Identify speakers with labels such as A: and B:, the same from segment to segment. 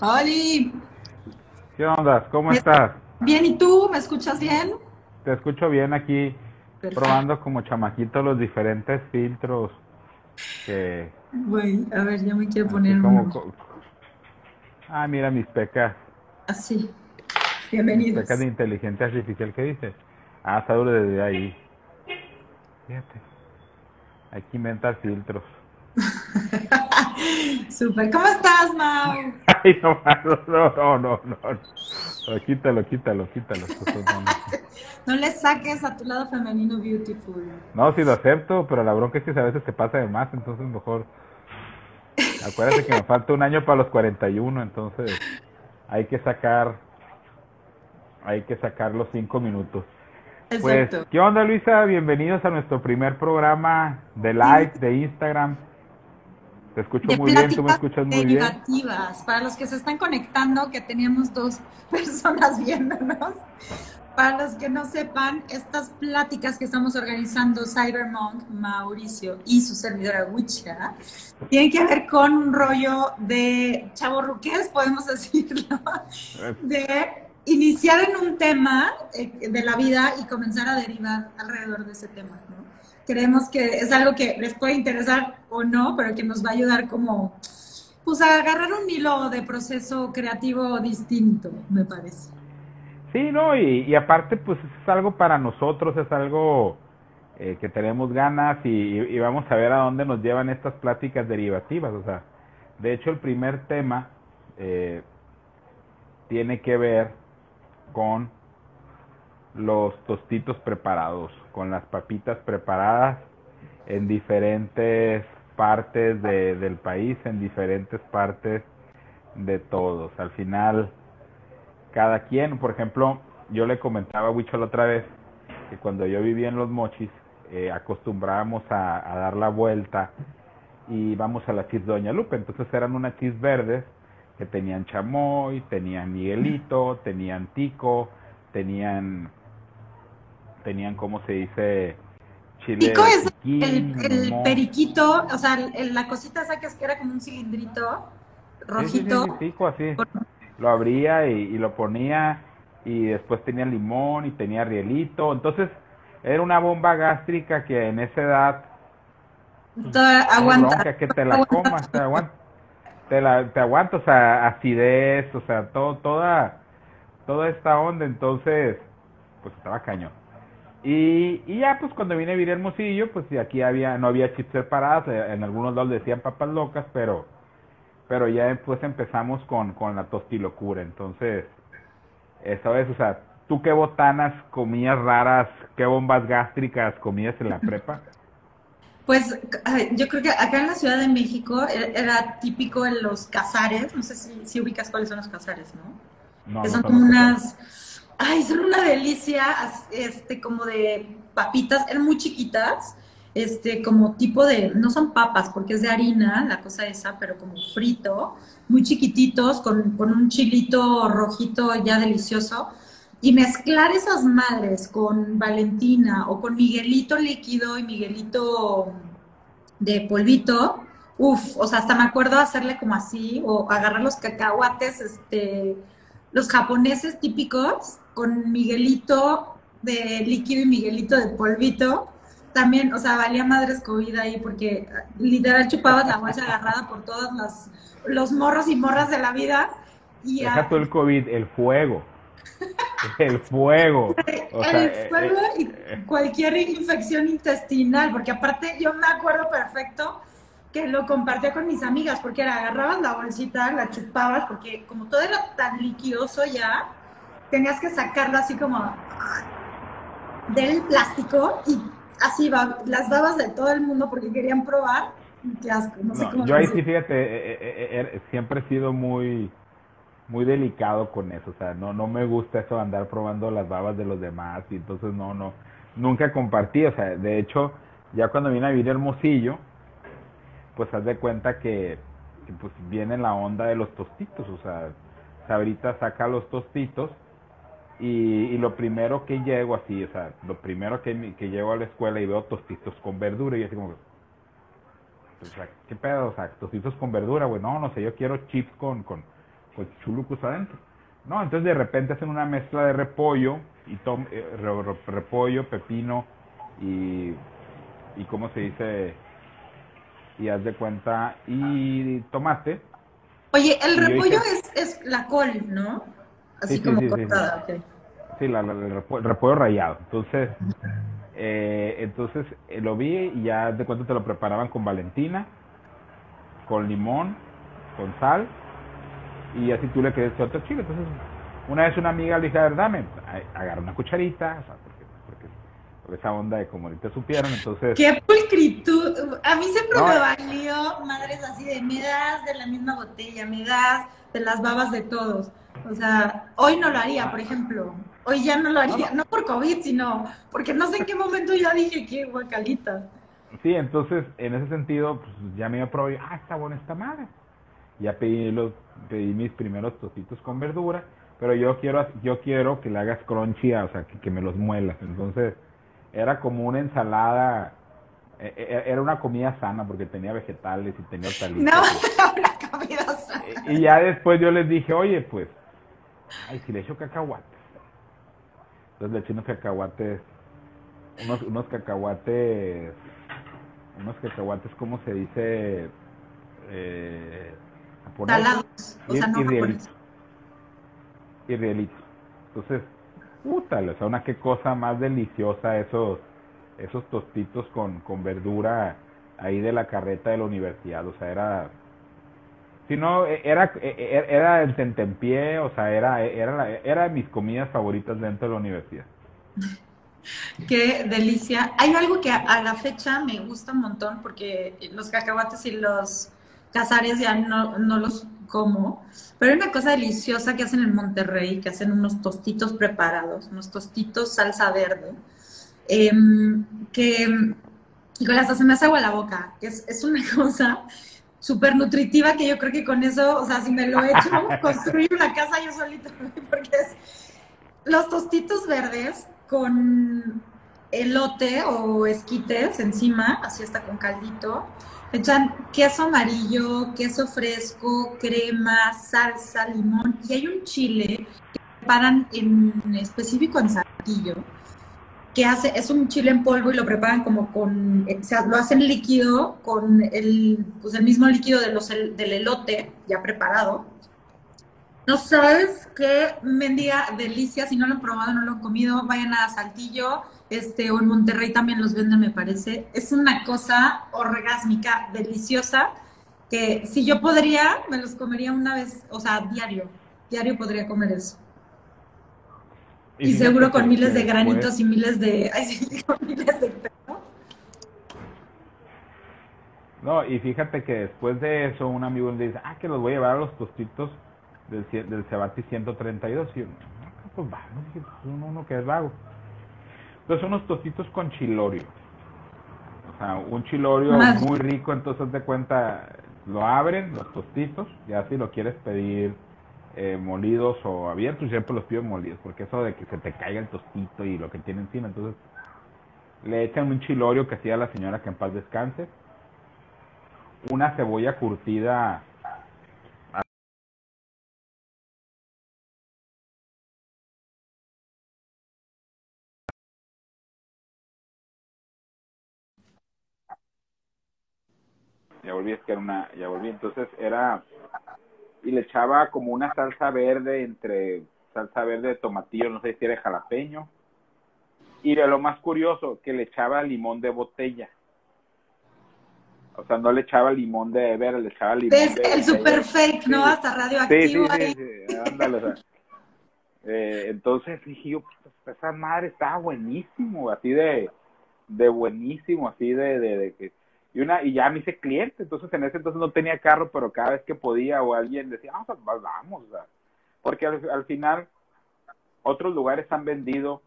A: Oli.
B: ¿Qué onda? ¿Cómo estás?
A: Bien, ¿y tú? ¿Me escuchas bien?
B: Te escucho bien aquí, probando como chamaquito los diferentes filtros que...
A: Güey, a ver, ya me quiero poner
B: Ah, mira mis pecas.
A: Así. Bienvenidos.
B: pecas de inteligencia artificial, ¿qué dices? Ah, duro desde ahí. Fíjate. Aquí inventa filtros.
A: Super. ¿Cómo estás, Mau?
B: Ay, no, no, no, no, no. Quítalo, quítalo, quítalo.
A: no le saques a tu lado femenino beautiful.
B: No, sí lo acepto, pero la bronca es que a veces se pasa de más, entonces mejor. Acuérdate que me falta un año para los 41, entonces hay que sacar. Hay que sacar los cinco minutos. Pues, ¿qué onda, Luisa? Bienvenidos a nuestro primer programa de live de Instagram. Te escucho muy bien, tú me escuchas muy bien.
A: Para los que se están conectando, que teníamos dos personas viéndonos, para los que no sepan, estas pláticas que estamos organizando Cybermonk, Mauricio y su servidora Wicha, tienen que ver con un rollo de chaborruques, podemos decirlo, de iniciar en un tema eh, de la vida y comenzar a derivar alrededor de ese tema, ¿no? Creemos que es algo que les puede interesar o no, pero que nos va a ayudar como pues a agarrar un hilo de proceso creativo distinto, me parece.
B: Sí, no, y, aparte pues es algo para nosotros, es algo eh, que tenemos ganas y, vamos a ver a dónde nos llevan estas pláticas derivativas, o sea, de hecho el primer tema eh, tiene que ver con los tostitos preparados, con las papitas preparadas en diferentes partes de, del país, en diferentes partes de todos. Al final, cada quien, por ejemplo, yo le comentaba a Huicho la otra vez que cuando yo vivía en Los Mochis, eh, acostumbrábamos a, dar la vuelta y vamos a la chis Doña Lupe. Entonces eran unas chis verdes que tenían chamoy, tenían miguelito, tenían tico, tenían tenían, como se dice?
A: Chile. Pico es el, periquito, o sea, la cosita esa que era como un cilindrito rojito.
B: Sí, pico así. Lo abría y, lo ponía y después tenía limón y tenía rielito. Entonces, era una bomba gástrica que en esa edad
A: aguanta.
B: que te la comas, te aguanta. Te, la, te aguanta, o sea, acidez, o sea, todo, toda, toda esta onda, entonces, pues estaba cañón. Y, y ya pues cuando vine a vivir Hermosillo, pues aquí había, no había chips separados, eh, en algunos lados decían papas locas, pero, pero ya después empezamos con, con la tostilocura, entonces, esa vez, o sea, ¿tú qué botanas comías raras, qué bombas gástricas comías en la prepa?
A: Pues yo creo que acá en la Ciudad de México e, era, típico en los cazares, no sé si, si ubicas cuáles son los cazares, ¿no? no que son como unas ay, son una delicia, este, como de papitas, eran muy chiquitas, este, como tipo de, no son papas porque es de harina, la cosa esa, pero como frito, muy chiquititos, con, con un chilito rojito ya delicioso. Y mezclar esas madres con Valentina o con Miguelito líquido y Miguelito de polvito, uff, o sea, hasta me acuerdo hacerle como así, o agarrar los cacahuates, este, los japoneses típicos, con Miguelito de líquido y Miguelito de polvito, también, o sea, valía madre escogida ahí porque literal chupabas la bolsa agarrada por todos los, los morros y morras de la vida. Y
B: Deja todo el COVID, el fuego. el fuego.
A: el eh, fuego y eh, cualquier infección intestinal, porque aparte yo me acuerdo perfecto que lo compartía con mis amigas, porque era, agarrabas la bolsita, la chupabas, porque como todo era tan liquidoso ya, tenías que sacarlo así como del plástico y así va, las dabas de todo el mundo porque querían probar. Qué asco, no, sé cómo
B: yo ahí sí, fíjate, eh, eh, eh, siempre he sido muy muy delicado con eso, o sea, no no me gusta eso andar probando las babas de los demás y entonces no no nunca compartí, o sea, de hecho, ya cuando vine a vivir Hermosillo, pues haz de cuenta que, que pues viene la onda de los tostitos, o sea, Sabrita saca los tostitos y, lo primero que llego así, o sea, lo primero que, que llego a la escuela y veo tostitos con verdura y así como, o sea, ¿qué pedo? O sea, tostitos con verdura, güey, no, no sé, yo quiero chips con, con, pues chulucos adentro. No, entonces de repente hacen una mezcla de repollo y tom, eh, repollo, pepino y y cómo se dice y haz de cuenta y tomate.
A: Oye, el repollo es, es la col, ¿no? Así como cortada, sí,
B: sí. la, el, repollo, rallado. Entonces, eh, entonces eh, lo vi y ya de cuenta te lo preparaban con Valentina, con limón, con sal y así tú le quedes otro chile. Entonces, una vez una amiga le dije, a ver, dame, agarra una cucharita, esa onda de como ahorita supieron, entonces...
A: ¡Qué pulcritud! A mí siempre me valió madres así de me das de la misma botella, me das de las babas de todos. O sea, hoy no lo haría, por ejemplo. Hoy ya no lo haría, no, por COVID, sino porque no sé en qué momento ya dije que guacalita.
B: Sí, entonces, en ese sentido, pues ya me probé, ah, está buena esta madre. Ya pedí, los, pedí mis primeros tocitos con verdura, pero yo quiero yo quiero que le hagas crunchy, o sea, que, que me los muelas. Entonces, era como una ensalada, e, e, e, era una comida sana porque tenía vegetales y tenía hortalizas.
A: No, una comida sana.
B: Y ya después yo les dije, oye, pues, ay, si le echo cacahuates. Entonces le eché unos cacahuates, unos, unos cacahuates, unos cacahuates, ¿cómo se dice?
A: Eh, Salados, o sea, no.
B: Entonces, puta, o sea, una qué cosa más deliciosa esos, esos tostitos con, con verdura ahí de la carreta de la universidad, o sea, era, si no, e, era, e, e, era el tentempié, o sea, era, era, era mis comidas favoritas dentro de la universidad.
A: Qué delicia. Hay algo que a, la fecha me gusta un montón porque los cacahuates y los cazares ya no, no los como, pero hay una cosa deliciosa que hacen en Monterrey, que hacen unos tostitos preparados, unos tostitos salsa verde, em, que, con las se me hace agua la boca, que es, es una cosa súper nutritiva que yo creo que con eso, o sea, si me lo he hecho, construir una casa yo solito, porque es los tostitos verdes con elote o esquites encima, así está con caldito, echan queso amarillo, queso fresco, crema, salsa, limón y hay un chile que preparan en específico en Saltillo, que hace, es un chile en polvo y lo preparan como con, o sea, lo hacen líquido con el, pues el mismo líquido de los, del elote ya preparado. No sabes qué mendiga delicia, si no lo han probado, no lo han comido, vayan a Saltillo, este, o en Monterrey también los venden, me parece. Es una cosa orgásmica, deliciosa, que si yo podría, me los comería una vez, o sea, diario. Diario podría comer eso. Y, seguro con miles de granitos y miles de... Ay, sí, con miles de...
B: No, y fíjate que después de eso un amigo le dice, ah, que los voy a llevar a los tostitos del, del Cebati 132. Y yo, ah, pues va, uno, uno que es vago. Entonces unos tostitos con chilorio. O sea, un chilorio muy rico, entonces de cuenta, lo abren, los tostitos, ya si lo quieres pedir eh, molidos o abiertos, siempre los pido molidos, porque eso de que se te caiga el tostito y lo que tiene encima, entonces le echan un chilorio que hacía la señora que en paz descanse, una cebolla curtida ya volví, es que era una, ya volví, entonces era, y le echaba como una salsa verde entre salsa verde de tomatillo, no sé si era jalapeño, y de lo más curioso, que le echaba limón de botella. O sea, no le echaba limón de ver, le echaba limón
A: es el super fake, ¿no? Hasta radioactivo.
B: Sí, sí, sí, ándale, o sea. eh, entonces dije yo, esa madre estaba buenísimo, así de, de buenísimo, así de, de, de que y una y ya me hice cliente, entonces en ese entonces no tenía carro, pero cada vez que podía o alguien decía, ah, pues vamos, porque al, final otros lugares han vendido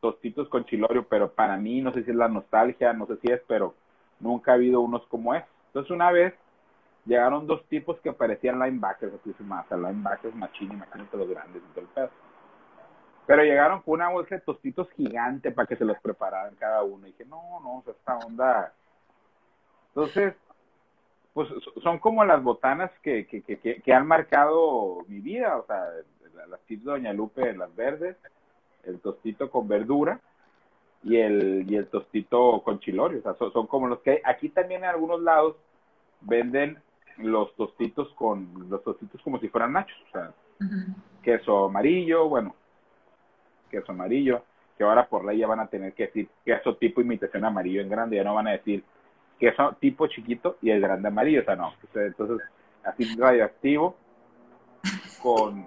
B: tostitos con chilorio, pero para mí no sé si es la nostalgia, no sé si es, pero nunca ha habido unos como es. Entonces una vez llegaron dos tipos que parecían linebackers, así más, linebackers machín, imagínate los grandes y todo el pedo. Pero llegaron con una bolsa de tostitos gigante para que se los prepararan cada uno. Y dije, no, no, esta onda entonces, pues son como las botanas que, que, que, que han marcado mi vida, o sea, las chips de Doña Lupe, las verdes, el tostito con verdura y el, y el tostito con chilorio, o sea, son, como los que hay. Aquí también en algunos lados venden los tostitos con, los tostitos como si fueran nachos, o sea, queso amarillo, bueno, queso amarillo, que ahora por ley ya van a tener que decir queso tipo imitación amarillo en grande, ya no van a decir queso tipo chiquito y el grande amarillo, o sea, no, entonces así radioactivo con,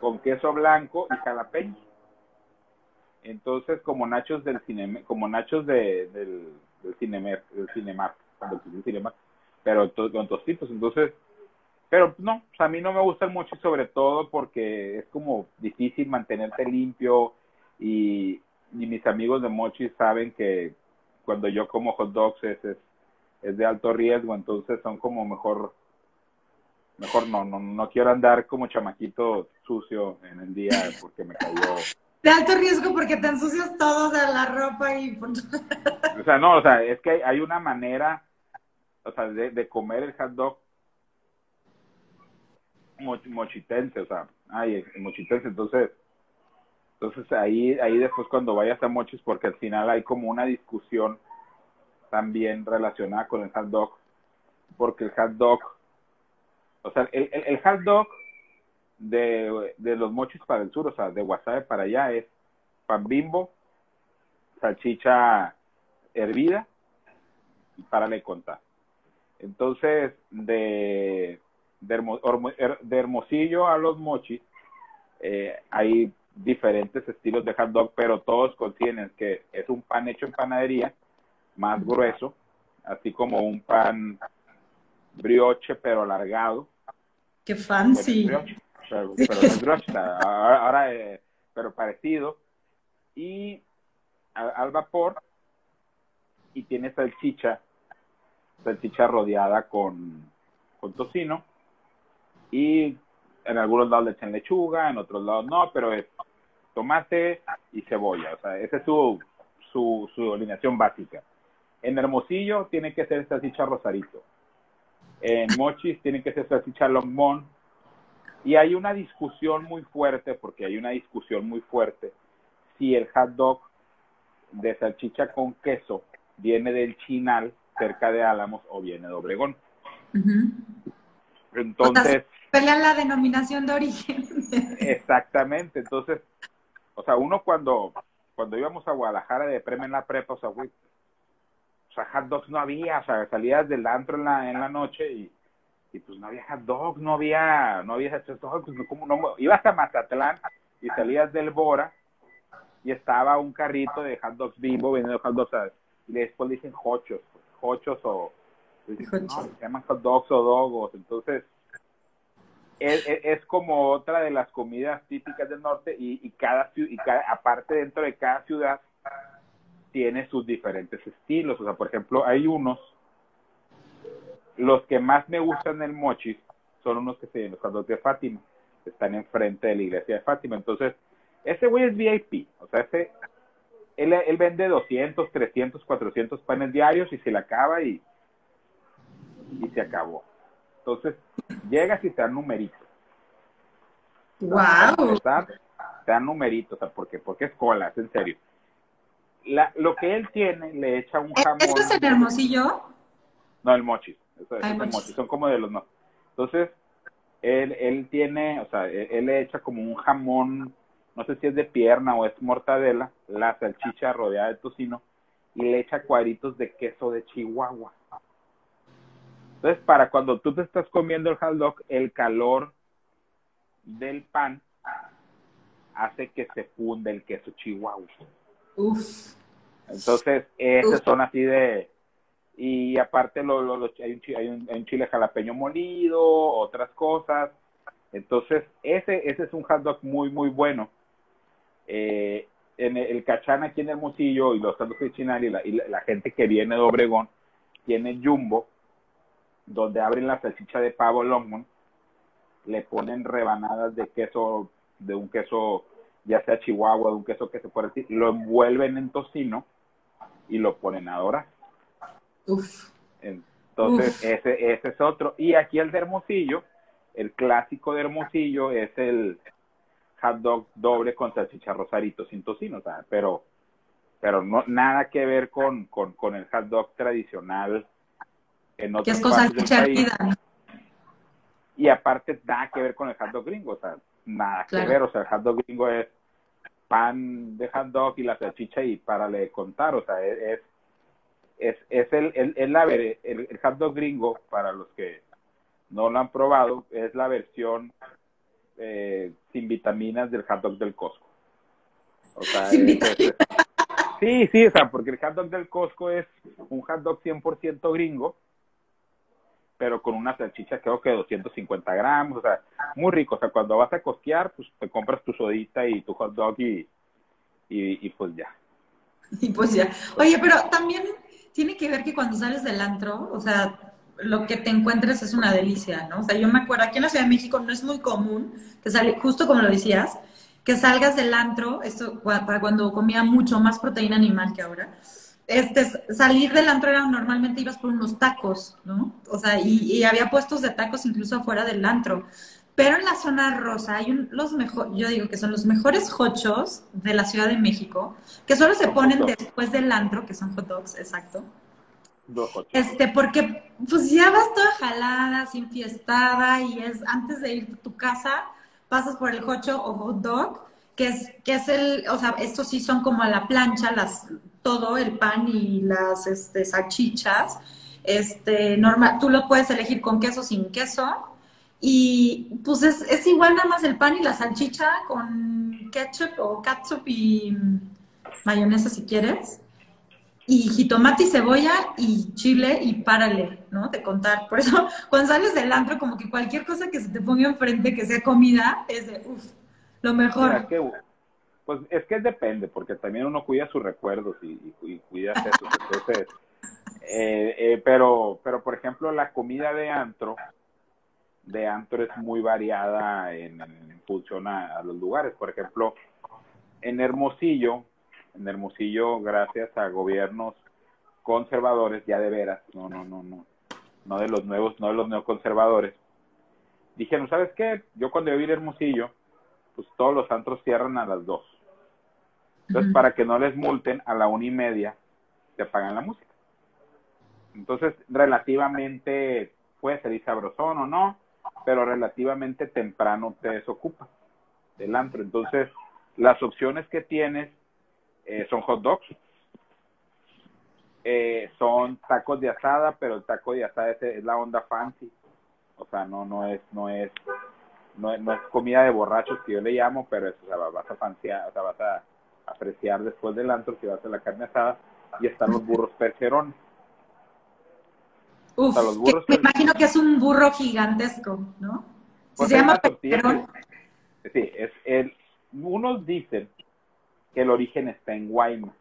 B: con queso blanco y jalapeño. Entonces, como nachos del cine, como nachos de, del, del cinemer, del cinemar, pero con tostitos, entonces, pero no, a mí no me gustan mucho sobre todo porque es como difícil mantenerte limpio y, mis amigos de Mochi saben que cuando yo como hot dogs es, es, de alto riesgo, entonces son como mejor mejor no, no, no quiero andar como chamaquito sucio en el día porque me cayó.
A: De alto riesgo porque te ensucias todo, de la ropa y...
B: o sea, no, o sea, es que hay una manera, o sea, de, de comer el hot dog mochitense, o sea, ay, mochitense, entonces, entonces ahí, ahí después cuando vayas a mochis, porque al final hay como una discusión también relacionada con el hot dog, porque el hot dog, o sea, el, el, hot dog de, de los mochis para el sur, o sea, de Wasabe para allá es pan bimbo, salchicha hervida y para le contar. Entonces, de de, Hermosillo a los mochis, eh, hay diferentes estilos de hot dog, pero todos contienen que es un pan hecho en panadería, más grueso, así como un pan brioche, pero alargado.
A: Qué fancy.
B: pero, brioche, ahora, eh, pero parecido. Y al, vapor, y tiene salchicha, salchicha rodeada con, con tocino y en algunos lados le echan lechuga, en otros lados no, pero es tomate y cebolla, o sea, esa es su, su, su alineación básica. En Hermosillo tiene que ser salchicha rosarito. En Mochis tiene que ser salchicha longmont. Y hay una discusión muy fuerte, porque hay una discusión muy fuerte, si el hot dog de salchicha con queso viene del Chinal, cerca de Álamos, o viene de Obregón. Entonces,
A: pelean la denominación de origen.
B: Exactamente, entonces, o sea, uno cuando, cuando íbamos a Guadalajara de premio en la prepa, o sea, güey, o sea, hot dogs no había, o sea, salías del antro en la, en la noche y, y pues no había hot dogs, no había, no había hot dogs, pues, como no, ibas a Mazatlán y salías del Bora y estaba un carrito de hot dogs vivo vendiendo hot dogs, y después dicen hochos, hochos o, se llaman hot dogs o dogos, entonces, es, como otra de las comidas típicas del norte y, y, cada, y cada, aparte dentro de cada ciudad tiene sus diferentes estilos. O sea, por ejemplo, hay unos, los que más me gustan el mochis son unos que se llaman los de Fátima, están enfrente de la iglesia de Fátima. Entonces, ese güey es VIP, o sea, ese, él, él vende 200, 300, 400 panes diarios y se le acaba y, y se acabó. Entonces, llegas y te dan numeritos.
A: ¡Wow!
B: te dan numeritos, o sea, porque, porque es cola, es en serio. La, lo que él tiene, le echa un jamón.
A: ¿Esto es el hermosillo?
B: No, el mochis. Eso es, el mochis. Son como de los no. Entonces, él, él tiene, o sea, él, le echa como un jamón, no sé si es de pierna o es mortadela, la salchicha rodeada de tocino, y le echa cuadritos de queso de Chihuahua. Entonces, para cuando tú te estás comiendo el hot dog, el calor del pan hace que se funde el queso chihuahua.
A: Uf.
B: Entonces, esos son así de... Y aparte lo, hay, un, hay, un, chile jalapeño molido, otras cosas. Entonces, ese, ese es un hot dog muy, muy bueno. Eh, en el, cachán aquí en Hermosillo y los hot de Chinal y la, y la gente que viene de Obregón tiene jumbo donde abren la salchicha de pavo Longmont, le ponen rebanadas de queso, de un queso, ya sea chihuahua, de un queso que se puede decir, lo envuelven en tocino y lo ponen a dorar.
A: Uf.
B: Entonces, ese, ese es otro. Y aquí el de Hermosillo, el clásico de Hermosillo es el hot dog doble con salchicha rosarito sin tocino, pero pero no nada que ver con, con, el hot dog tradicional
A: en otros es salchicha
B: Y aparte nada que ver con el hot dog gringo, o sea, nada que ver, o sea, el hot dog gringo es pan de hot dog y la salchicha y para le contar, o sea, es es, es el, el, el, el, el hot dog gringo, para los que no lo han probado, es la versión eh, sin vitaminas del hot dog del Costco.
A: O sea, sin vitaminas.
B: sí, sí, o sea, porque el hot dog del Costco es un hot dog 100% gringo, pero con una salchicha creo que 250 gramos, o sea, muy rico. O sea, cuando vas a cosquear, pues te compras tu sodita y tu hot dog y, y, y pues ya.
A: Y pues ya. Oye, pero también tiene que ver que cuando sales del antro, o sea, lo que te encuentres es una delicia, ¿no? O sea, yo me acuerdo, aquí en la Ciudad de México no es muy común que sale, justo como lo decías, que salgas del antro, esto para cuando comía mucho más proteína animal que ahora, este, salir del antro era normalmente ibas por unos tacos, ¿no? O sea, y, había puestos de tacos incluso afuera del antro. Pero en la zona rosa hay los mejores, yo digo que son los mejores hochos de la Ciudad de México, que solo se ponen después del antro, que son hot dogs, exacto. Este, porque pues ya vas toda jalada, sin fiestada, y es antes de ir a tu casa, pasas por el hocho o hot dog, que es, que es el, o sea, estos sí son como a la plancha, las, todo, el pan y las este, salchichas. Este, normal, tú lo puedes elegir con queso, sin queso y pues es, es, igual nada más el pan y la salchicha con ketchup o catsup y mayonesa si quieres. Y jitomate y cebolla y chile y párale, ¿no? De contar. Por eso, cuando sales del antro, como que cualquier cosa que se te ponga enfrente, que sea comida, es de, uff, lo mejor.
B: Pues es que depende, porque también uno cuida sus recuerdos y, y, cuida eso. Entonces, eh, eh, pero, pero, por ejemplo, la comida de antro, de antro es muy variada en, función a, los lugares. Por ejemplo, en Hermosillo, en Hermosillo, gracias a gobiernos conservadores, ya de veras, no, no, no, no, no de los nuevos, no de los neoconservadores, dijeron, ¿sabes qué? Yo cuando yo vi Hermosillo, pues todos los antros cierran a las dos. Entonces, para que no les multen, a la una y media te pagan la música. Entonces, relativamente puede ser sabrosón o no, pero relativamente temprano te desocupa del antro. Entonces, las opciones que tienes eh, son hot dogs, eh, son tacos de asada, pero el taco de asada es, la onda fancy, o sea, no no es no es no, es comida de borrachos que yo le llamo, pero es, o sea, vas a fanciar, o sea, vas a apreciar después del antro si vas a la carne asada y están los burros percherones
A: Uf, me imagino que es un burro gigantesco, ¿no? Pues se llama
B: percherón. Sí, es el, unos dicen que el origen está en Guaymas.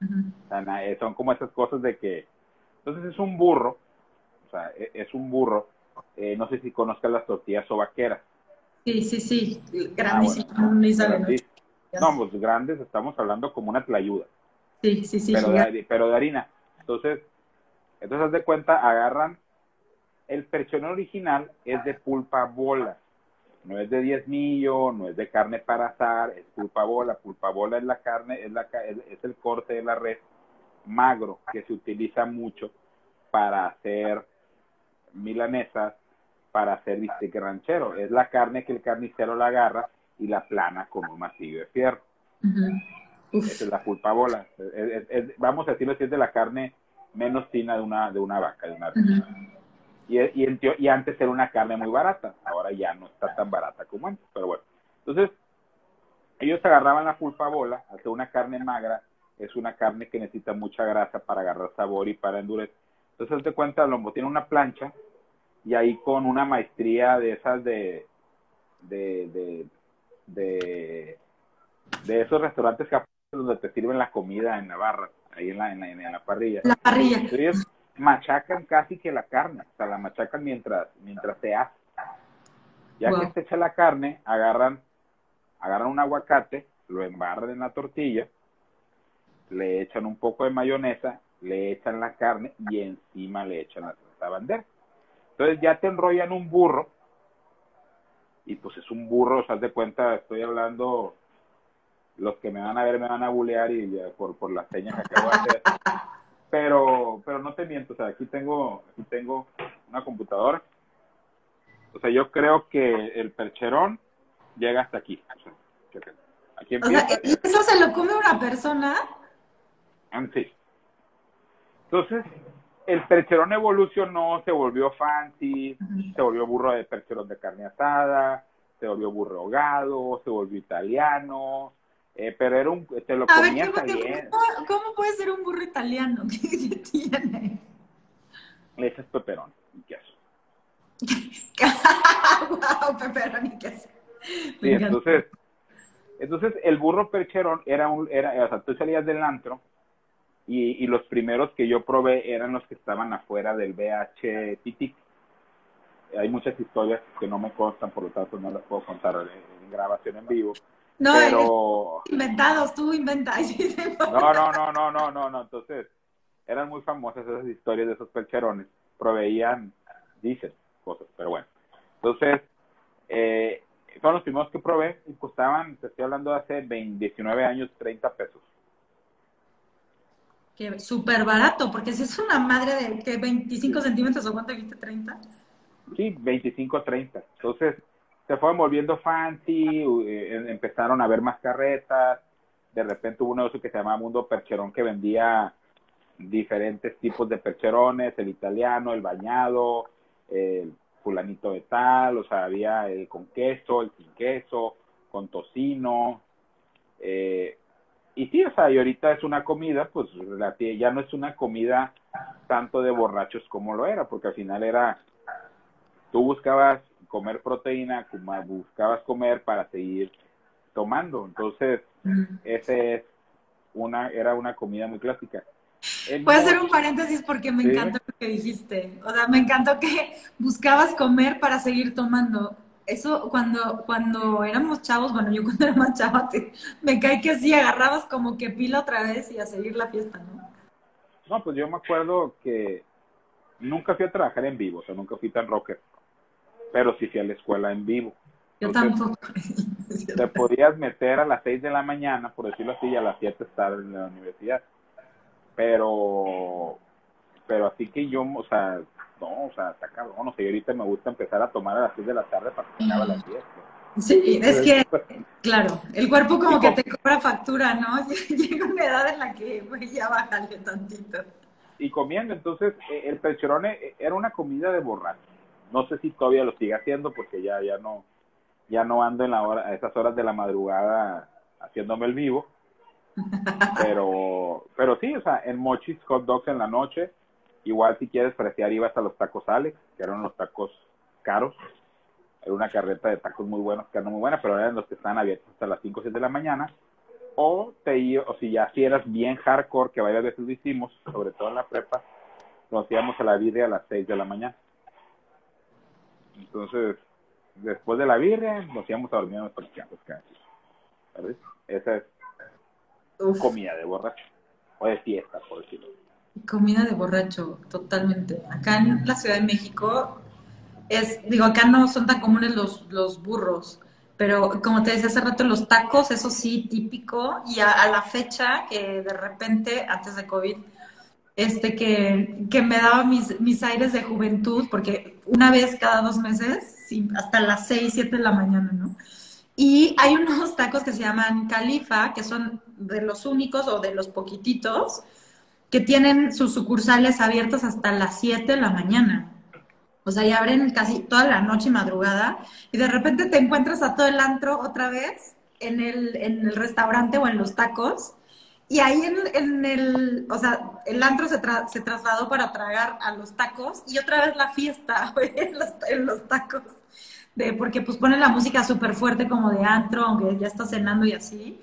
B: Eh, son como esas cosas de que, entonces es un burro, o sea, e, es un burro, eh, no sé si conozcas las tortillas o vaqueras.
A: Sí, sí, sí, grandísimo. Ah,
B: no, pues grandes, estamos hablando como una tlayuda.
A: Sí, sí, sí.
B: Pero, de, pero de harina. Entonces, entonces, haz de cuenta, agarran el perchón original es de pulpa bola, no es de diezmillo, no es de carne para asar, es pulpa bola. Pulpa bola es la carne, es, la, es el corte de la red magro que se utiliza mucho para hacer milanesas, para hacer bistec ranchero. Es la carne que el carnicero la agarra y la plana con un martillo de fierro. Esa es la pulpa bola. vamos a decirlo así, es de la carne menos fina de una, de una vaca, de una y, y, y, antes era una carne muy barata, ahora ya no está tan barata como antes, pero bueno. Entonces, ellos agarraban la pulpa bola, hacer una carne magra, es una carne que necesita mucha grasa para agarrar sabor y para endurecer. Entonces, te cuenta, Lombo tiene una plancha y ahí con una maestría de esas de, de, de, de, de esos restaurantes donde te sirven la comida en la barra ahí en la, en la, parrilla.
A: La parrilla.
B: Entonces, machacan casi que la carne, o sea, la machacan mientras, mientras se hace. Ya que se echa la carne, agarran, agarran un aguacate, lo embarran en la tortilla, le echan un poco de mayonesa, le echan la carne y encima le echan la bandera. Entonces ya te enrollan un burro, y pues es un burro, ¿se de cuenta? Estoy hablando, los que me van a ver me van a bulear y por, por las señas que acabo de hacer. Pero, pero no te miento, o sea, aquí tengo, aquí tengo una computadora. O sea, yo creo que el percherón llega hasta aquí. O sea,
A: aquí empieza, ¿y eso se lo come una persona?
B: Ah, sí. Entonces, el percherón evolucionó, se volvió fancy, se volvió burro de percherón de carne asada, se volvió burro ahogado, se volvió italiano, eh, pero era un, te lo comías
A: bien. ¿cómo, puede ser un burro italiano? ¿Qué, tiene?
B: Le echas peperón y queso.
A: wow, peperón y queso.
B: Sí, entonces, entonces el burro percherón era un, era, o sea, tú salías del antro y, y, los primeros que yo probé eran los que estaban afuera del BH Titic. Hay muchas historias que no me constan, por lo tanto no las puedo contar en, grabación en vivo.
A: No, pero... inventados, tú inventas.
B: No, no, no, no, no, no, no. Entonces, eran muy famosas esas historias de esos percherones. Proveían, dicen, cosas, pero bueno. Entonces, eh, fueron los primeros que probé y costaban, te estoy hablando de hace 20, 19 años, 30 pesos
A: que súper barato, porque si es una madre de que 25 centímetros o cuánto viste, 30.
B: Sí, 25, 30. Entonces, se fue volviendo fancy, eh, empezaron a ver más carretas, de repente hubo de esos que se llamaba Mundo Percherón que vendía diferentes tipos de percherones, el italiano, el bañado, el fulanito de tal, o sea, había el con queso, el sin queso, con tocino, eh, y sí, o sea, y ahorita es una comida, pues ya no es una comida tanto de borrachos como lo era, porque al final era, tú buscabas comer proteína, buscabas comer para seguir tomando, entonces mm. ese es una, era una comida muy clásica.
A: Puedo hacer un paréntesis porque me encantó lo que dijiste. O sea, me encantó que buscabas comer para seguir tomando eso cuando, cuando éramos chavos, bueno, yo cuando era más chava, me cae que sí, agarrabas como que pila otra vez y a seguir la fiesta, ¿no?
B: No, pues yo me acuerdo que nunca fui a trabajar en vivo, o sea, nunca fui tan rocker, pero sí fui a la escuela en vivo.
A: Yo tampoco.
B: Te podías meter a las 6 de la mañana, por decirlo así, y a las 7 estar en la universidad. Pero, pero así que yo, o sea, no, o sea, está cabrón, no sé, ahorita me gusta empezar a tomar a las 6 de la tarde para que a las 10.
A: Sí, es que, claro, el cuerpo como que te cobra factura, ¿no? Llega una edad en la que güey, ya bájale tantito.
B: Y comiendo, entonces, eh, el percherone eh, era una comida de borracho. No sé si todavía lo sigue haciendo porque ya, ya no, ya no ando en la hora, a esas horas de la madrugada haciéndome el vivo. Pero, pero sí, o sea, en mochis, hot dogs en la noche, Igual si quieres preciar ibas a los tacos Alex, que eran los tacos caros. Era una carreta de tacos muy buenos, que eran muy buenas, pero eran los que estaban abiertos hasta las 5 o 6 de la mañana. O te o si ya si eras bien hardcore, que varias veces lo hicimos, sobre todo en la prepa, nos íbamos a la birria a las 6 de la mañana. Entonces, después de la birria, nos íbamos a dormir en nuestros ¿Sabes? Esa es comida de borracho. O de fiesta, por decirlo.
A: Comida de borracho, totalmente. Acá en la Ciudad de México es, digo, acá no son tan comunes los, los burros, pero como te decía hace rato, los tacos, eso sí, típico, y a, la fecha que de repente, antes de COVID, este, que, que me daba mis, mis aires de juventud, porque una vez cada dos meses, hasta las seis, siete de la mañana, ¿no? Y hay unos tacos que se llaman califa, que son de los únicos o de los poquititos, que tienen sus sucursales abiertas hasta las 7 de la mañana. O sea, y abren casi toda la noche y madrugada. Y de repente te encuentras a todo el antro otra vez en el, en el restaurante o en los tacos. Y ahí en, en el, o sea, el antro se, se, trasladó para tragar a los tacos y otra vez la fiesta en los, en los tacos. De, porque pues la música súper fuerte como de antro, aunque ya está cenando y así.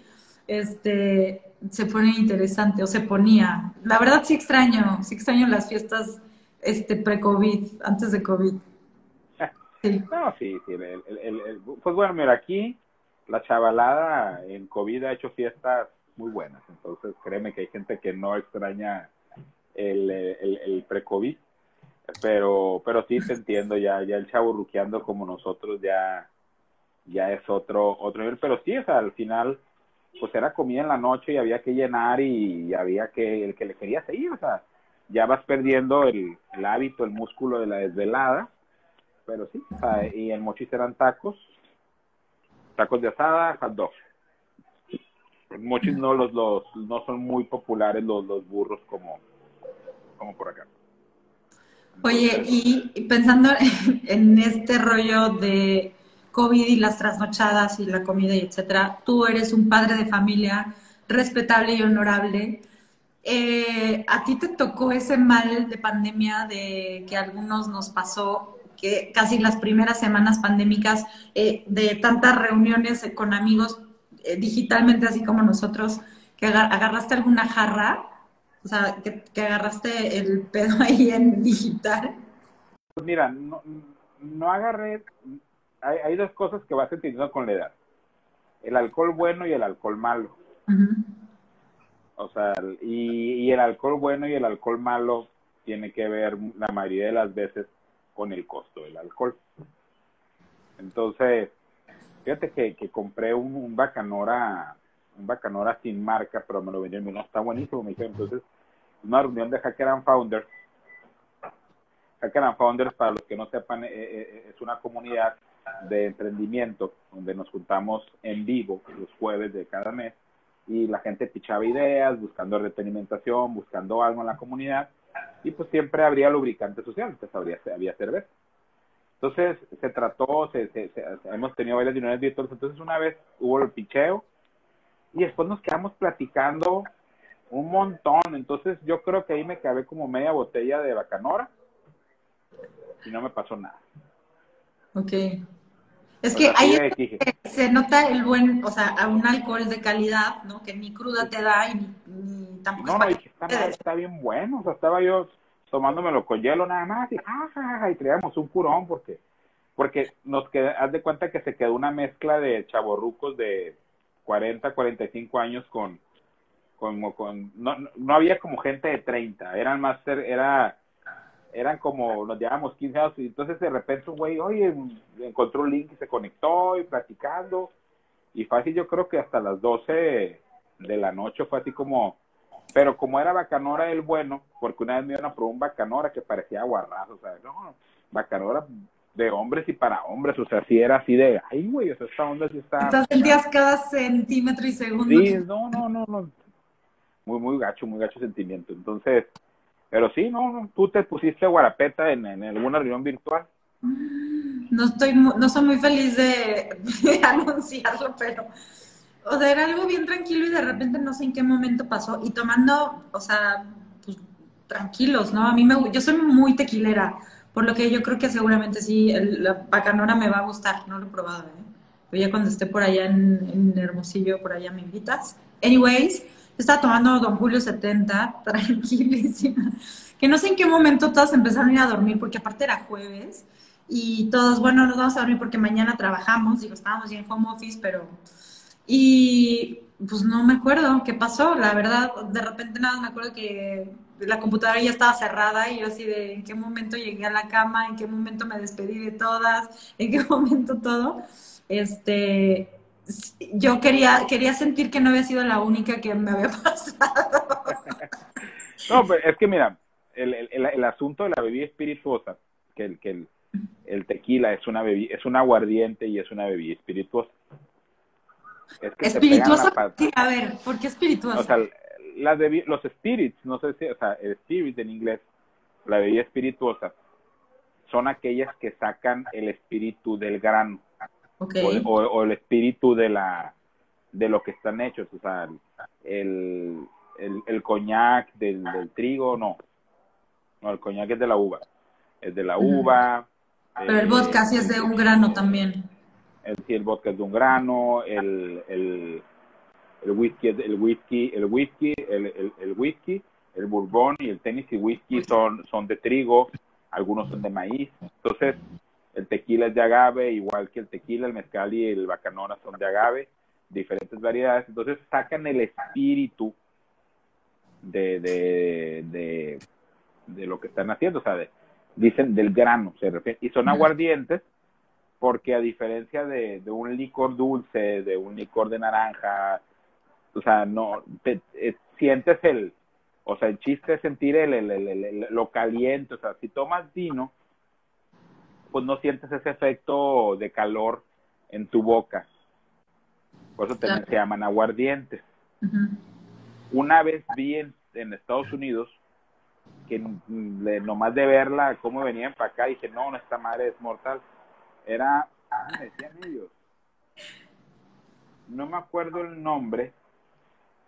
A: Este, se pone interesante o se ponía. La verdad sí extraño, sí extraño las fiestas este pre-COVID, antes de COVID.
B: Sí. No, sí, sí. pues bueno, mira, aquí la chavalada en COVID ha hecho fiestas muy buenas, entonces créeme que hay gente que no extraña el, el, pre-COVID. Pero, pero sí te entiendo, ya, ya el chavo ruqueando como nosotros ya, ya es otro, otro nivel, pero sí, o sea, al final, pues era comida en la noche y había que llenar y, había que, el que le quería seguir, o sea, ya vas perdiendo el, el hábito, el músculo de la desvelada, pero sí, o sea, y en Mochis eran tacos, tacos de asada, hot dog. Mochis no los, los no son muy populares los, los burros como, como por acá.
A: Oye, y pensando en este rollo de COVID y las trasnochadas y la comida y etcétera, tú eres un padre de familia respetable y honorable. Eh, ¿A ti te tocó ese mal de pandemia de que a algunos nos pasó, que casi las primeras semanas pandémicas, eh, de tantas reuniones con amigos eh, digitalmente, así como nosotros, que agarraste alguna jarra? O sea, que, agarraste el pedo ahí en digital.
B: Pues mira, no, no agarré, hay, hay, dos cosas que vas entendiendo con la edad. El alcohol bueno y el alcohol malo. O sea, y, y, el alcohol bueno y el alcohol malo tiene que ver la mayoría de las veces con el costo del alcohol. Entonces, fíjate que, que compré un, un bacanora un bacanora sin marca, pero me lo vendieron, no, está buenísimo, me dijeron, entonces, una reunión de Hacker and Founders. Hacker and Founders, para los que no sepan, eh, eh, eh, es una comunidad de emprendimiento donde nos juntamos en vivo los jueves de cada mes y la gente pichaba ideas, buscando retenimentación, buscando algo en la comunidad y pues siempre habría lubricante social, entonces habría, había cerveza. Entonces se trató, se, hemos tenido varias reuniones virtuales, entonces una vez hubo el picheo y después nos quedamos platicando un montón. Entonces yo creo que ahí me cabé como media botella de bacanora y no me pasó nada.
A: Ok. Es que ahí se nota el buen, o sea, a un alcohol de calidad, ¿no? Que ni cruda te da y ni, tampoco...
B: No, no, está, está, bien bueno, o sea, estaba yo tomándomelo con hielo nada más y, jajaja, y creamos un curón porque porque nos queda, haz de cuenta que se quedó una mezcla de chaborrucos de 40, 45 años con, como con, no, no había como gente de 30, eran más, era, eran como, nos llevábamos 15 años, y entonces de repente un güey, oye, encontró un link y se conectó y platicando, y fácil yo creo que hasta las 12 de la noche fue así como, pero como era bacanora el bueno, porque una vez me iban a probar un bacanora que parecía guarrazo, o sea, no, bacanora de hombres y para hombres, o sea, si era así de, ay, güey, o sea, esta onda sí está...
A: Entonces sentías cada centímetro y segundo.
B: Sí, no, no, no, no, muy, muy gacho, muy gacho sentimiento. Entonces, pero sí, no, tú te pusiste guarapeta en, en alguna reunión virtual.
A: No estoy, no soy muy feliz de, anunciarlo, pero, o sea, era algo bien tranquilo y de repente no sé en qué momento pasó y tomando, o sea, pues tranquilos, ¿no? A mí me, yo soy muy tequilera, por lo que yo creo que seguramente sí, la bacanora me va a gustar, no lo he probado, ¿eh? Pero ya cuando esté por allá en, en Hermosillo, por allá me invitas. Anyways, estaba tomando Don Julio 70, tranquilísima. Que no sé en qué momento todas empezaron a ir a dormir, porque aparte era jueves. Y todos, bueno, nos vamos a dormir porque mañana trabajamos. Digo, estábamos ya en home office, pero. Y pues no me acuerdo qué pasó. La verdad, de repente nada, me acuerdo que la computadora ya estaba cerrada y yo así de en qué momento llegué a la cama, en qué momento me despedí de todas, en qué momento todo. Este, yo quería, quería sentir que no había sido la única que me había pasado.
B: no, pues es que mira, el, el, el, asunto de la bebida espirituosa, que el, que el, el tequila es una bebida, es un aguardiente y es una bebida espirituosa.
A: Es que ¿Espirituosa? Sí, a ver, ¿por qué espirituosa?
B: O sea, las los spirits, no sé si, o sea, el spirit en inglés, la bebida espirituosa, son aquellas que sacan el espíritu del grano o, el espíritu de la de lo que están hechos, o sea, el, el, el coñac del, del, trigo, no, no, el coñac es de la uva, es de la uva.
A: Pero el vodka sí es de un grano también.
B: El, sí, el vodka es de un grano, el, el, el whisky, el whisky, el whisky, el, el, el whisky, el bourbon y el Tennessee whisky son, son de trigo, algunos son de maíz. Entonces, el tequila es de agave, igual que el tequila, el mezcal y el bacanora son de agave, diferentes variedades. Entonces sacan el espíritu de, de, de, lo que están haciendo, o sea, dicen del grano, se refiere, y son aguardientes porque a diferencia de, un licor dulce, de un licor de naranja, o sea, no, te, eh, sientes el, o sea, el chiste es sentir el, el, lo caliente, o sea, si tomas vino, pues no sientes ese efecto de calor en tu boca. Por eso se llaman aguardientes. Una vez vi en, Estados Unidos que nomás de verla, cómo venían para acá, dije, no, no, esta madre es mortal. Era, me decían ellos, no me acuerdo el nombre,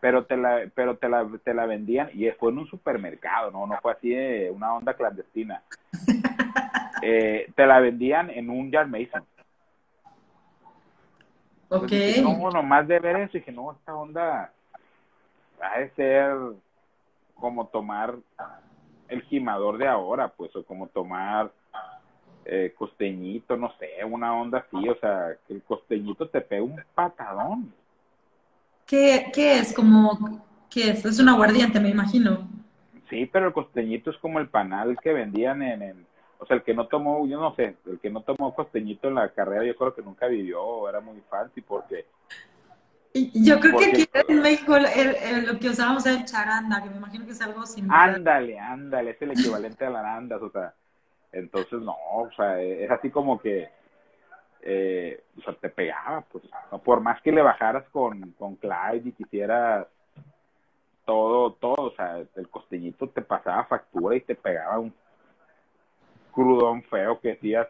B: pero te la, pero te la, te la vendían y fue en un supermercado, no, no fue así de una onda clandestina. Eh, te la vendían en un Jar Mason.
A: Ok.
B: no, nomás de ver eso, dije, no, esta onda va a ser como tomar el gimador de ahora, pues, o como tomar eh, costeñito, no sé, una onda así, o sea, que el costeñito te pega un patadón.
A: ¿Qué, qué es? Como, ¿qué es? Es un aguardiente, me imagino.
B: Sí, pero el costeñito es como el panal que vendían en, o sea, el que no tomó, yo no sé, el que no tomó costeñito en la carrera, yo creo que nunca vivió, era muy fancy porque...
A: Yo creo que aquí en México lo que usábamos era el charanda, que me imagino que es algo similar.
B: Ándale, ándale, es el equivalente a la aranda, o sea, entonces no, o sea, es así como que, eh, o sea, te pegaba, pues, no, por más que le bajaras con, con Clyde y quisieras todo, todo, o sea, el costeñito te pasaba factura y te pegaba un crudón feo que decías,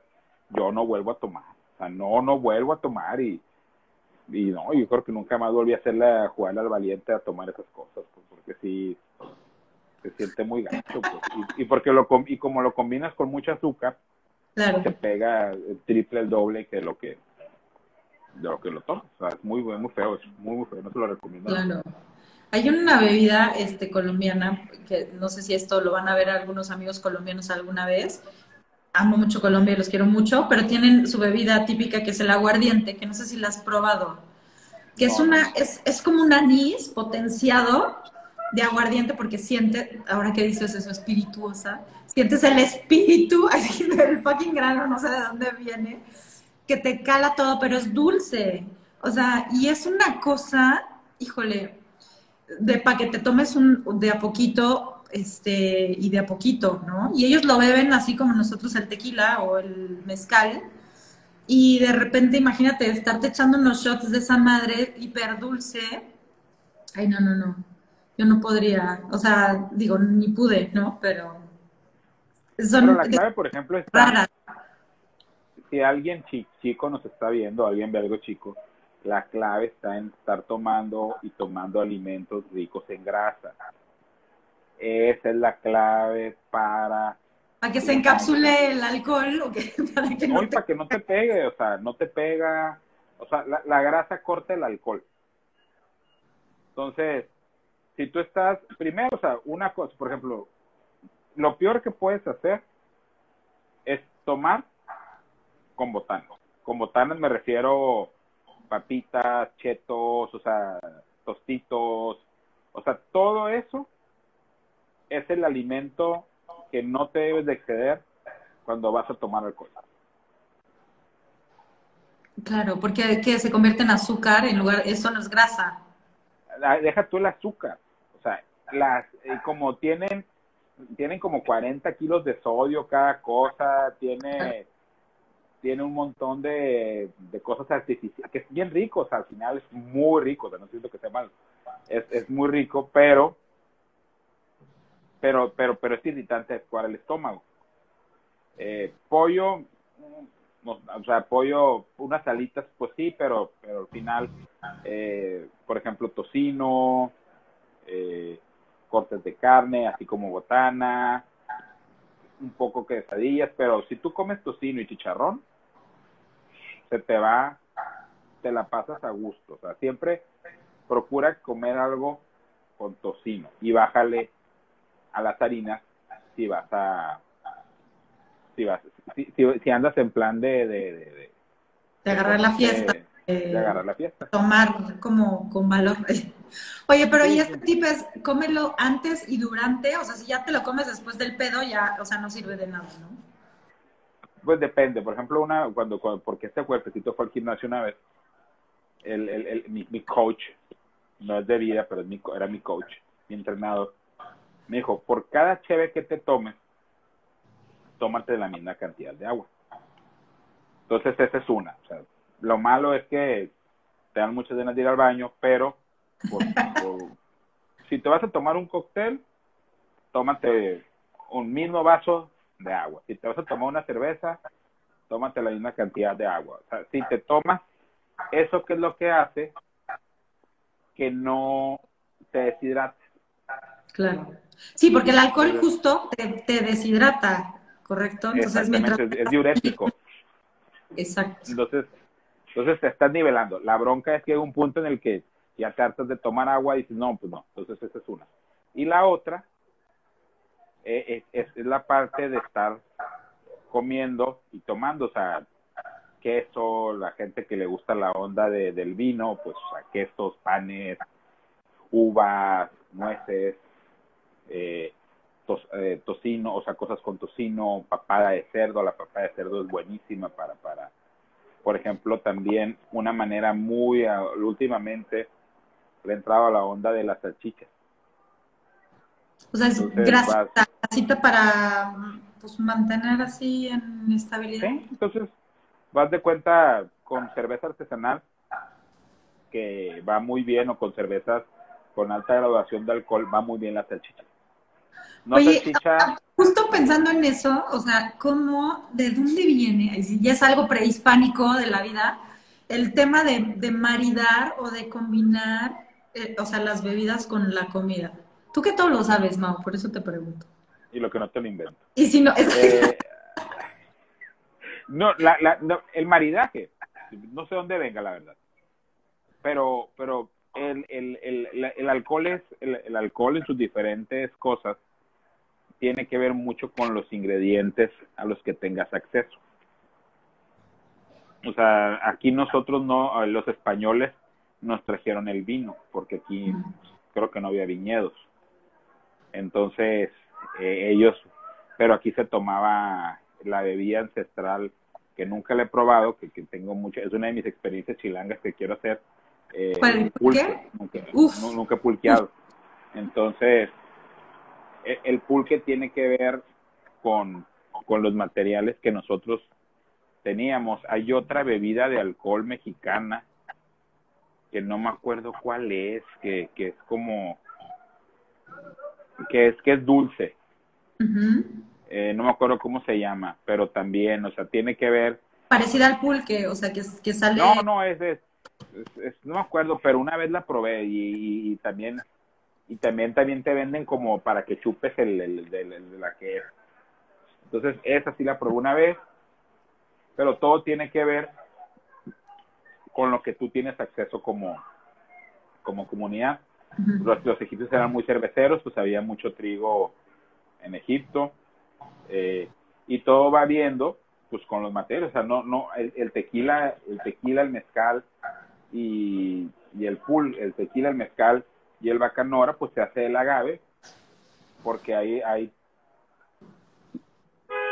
B: yo no vuelvo a tomar. O sea, no, no vuelvo a tomar y, y no, yo creo que nunca más volví a hacerle jugarle al valiente a tomar esas cosas, pues, porque sí se siente muy gacho, pues, y, porque lo y como lo combinas con mucho azúcar, te pega el triple, el doble que lo que de lo que lo tomas. O sea, es muy, muy feo, es muy, muy feo, no te lo recomiendo.
A: Claro. Hay una bebida este, colombiana, que no sé si esto lo van a ver algunos amigos colombianos alguna vez, amo mucho Colombia y los quiero mucho, pero tienen su bebida típica que es el aguardiente, que no sé si la has probado, que es una, es, es como un anís potenciado de aguardiente porque siente, ahora que dices eso, espirituosa, sientes el espíritu así del fucking grano, no sé de dónde viene, que te cala todo, pero es dulce. O sea, y es una cosa, híjole, de para que te tomes un, de a poquito este, y de a poquito, ¿no? Y ellos lo beben así como nosotros el tequila o el mezcal. Y de repente, imagínate, estarte echando unos shots de esa madre hiper dulce. Ay, no, no, no. Yo no podría, o sea, digo, ni pude, ¿no? Pero.
B: Son Pero la clave, por ejemplo, está. Si alguien chico nos está viendo, alguien ve algo chico, la clave está en estar tomando y tomando alimentos ricos en grasa. Esa es la clave para...
A: Para que se encapsule el alcohol o que,
B: para que no, para que no te pegue, o sea, no te pega, o sea, la, grasa corta el alcohol. Entonces, si tú estás, primero, o sea, una cosa, por ejemplo, lo peor que puedes hacer es tomar con botanas. Con botanas me refiero papitas, chetos, o sea, tostitos, o sea, todo eso es el alimento que no te debes de exceder cuando vas a tomar alcohol.
A: Claro, porque que se convierte en azúcar en lugar, eso no es grasa.
B: Deja tú el azúcar, o sea, las, eh, como tienen, tienen como 40 kilos de sodio cada cosa, tiene, tiene un montón de, de cosas artificiales, que es bien rico, o sea, al final es muy rico, o sea, no siento que sea mal, es, es muy rico, pero pero, pero, pero es irritante para el estómago. Eh, pollo, mm, o sea, pollo, unas alitas, pues sí, pero, pero al final, eh, por ejemplo, tocino, eh, cortes de carne, así como botana, un poco quesadillas, pero si tú comes tocino y chicharrón, se te va, te la pasas a gusto. O sea, siempre procura comer algo con tocino y bájale a las harinas si vas a si vas si, andas en plan de de,
A: de, agarrar la fiesta
B: de, agarrar la fiesta.
A: tomar como con valor. Oye pero y este tip es cómelo antes y durante o sea si ya te lo comes después del pedo ya o sea no sirve de nada no
B: Pues depende, por ejemplo, una cuando, porque este cuerpecito fue al gimnasio una vez, el, el, el mi, mi, coach, no es de vida, pero es mi, era mi coach, mi entrenador, me dijo, por cada cheve que te tomes, tómate la misma cantidad de agua. Entonces esa es una. O sea, lo malo es que te dan muchas ganas de ir al baño, pero si te vas a tomar un cóctel, tómate un mismo vaso de agua. Si te vas a tomar una cerveza, tómate la misma cantidad de agua. O sea, si te tomas eso, que es lo que hace? Que no te deshidrates.
A: Claro. Sí, porque el alcohol justo te, deshidrata, ¿correcto?
B: Entonces, mientras... es, diurético.
A: Exacto.
B: Entonces, entonces te estás nivelando. La bronca es que hay un punto en el que ya te hartas de tomar agua y dices, no, pues no. Entonces esa es una. Y la otra eh, es, es, la parte de estar comiendo y tomando, o sea, queso, la gente que le gusta la onda de, del vino, pues o sea, quesos, panes, uvas, nueces, eh, eh, tocino, o sea, cosas con tocino, papada de cerdo, la papada de cerdo es buenísima para, para, por ejemplo, también una manera muy, ah, últimamente, le he entrado a la onda de las salchichas.
A: O sea, es grasita para pues, mantener así en estabilidad.
B: Sí, entonces vas de cuenta con cerveza artesanal, que va muy bien, o con cervezas con alta graduación de alcohol, va muy bien la salchicha.
A: Oye, justo pensando en eso, o sea, ¿cómo, de dónde viene? Ya es algo prehispánico de la vida, el tema de, maridar o de combinar, eh, o sea, las bebidas con la comida. Tú que todo lo sabes, Mau, por eso te pregunto.
B: Y lo que no te lo invento.
A: Y si no,
B: eh, no, el maridaje, no sé dónde venga, la verdad. Pero, pero el, el, el, el alcohol es, el, alcohol en sus diferentes cosas tiene que ver mucho con los ingredientes a los que tengas acceso. O sea, aquí nosotros no, los españoles nos trajeron el vino, porque aquí creo que no había viñedos. Entonces, eh, ellos, pero aquí se tomaba la bebida ancestral que nunca le he probado, que, que tengo mucho, es una de mis experiencias chilangas que quiero hacer.
A: Eh, pulque,
B: nunca, nunca he pulqueado. Entonces, el pulque tiene que ver con, con los materiales que nosotros teníamos. Hay otra bebida de alcohol mexicana que no me acuerdo cuál es, que, que es como que es que es dulce. eh, no me acuerdo cómo se llama, pero también, o sea, tiene que ver.
A: Parecida al pulque, o sea, que, que sale.
B: No, no, es, es, no me acuerdo, pero una vez la probé y, y también y también también te venden como para que chupes el, el, de la que es. Entonces, esa sí la probé una vez, pero todo tiene que ver con lo que tú tienes acceso como, como comunidad. los, los, egipcios eran muy cerveceros, pues había mucho trigo en Egipto, eh, y todo va viendo pues con los materiales, o sea, no, no, el, tequila, el tequila, el mezcal y, y el pool, el tequila, el mezcal y el bacanora pues se hace el agave porque ahí hay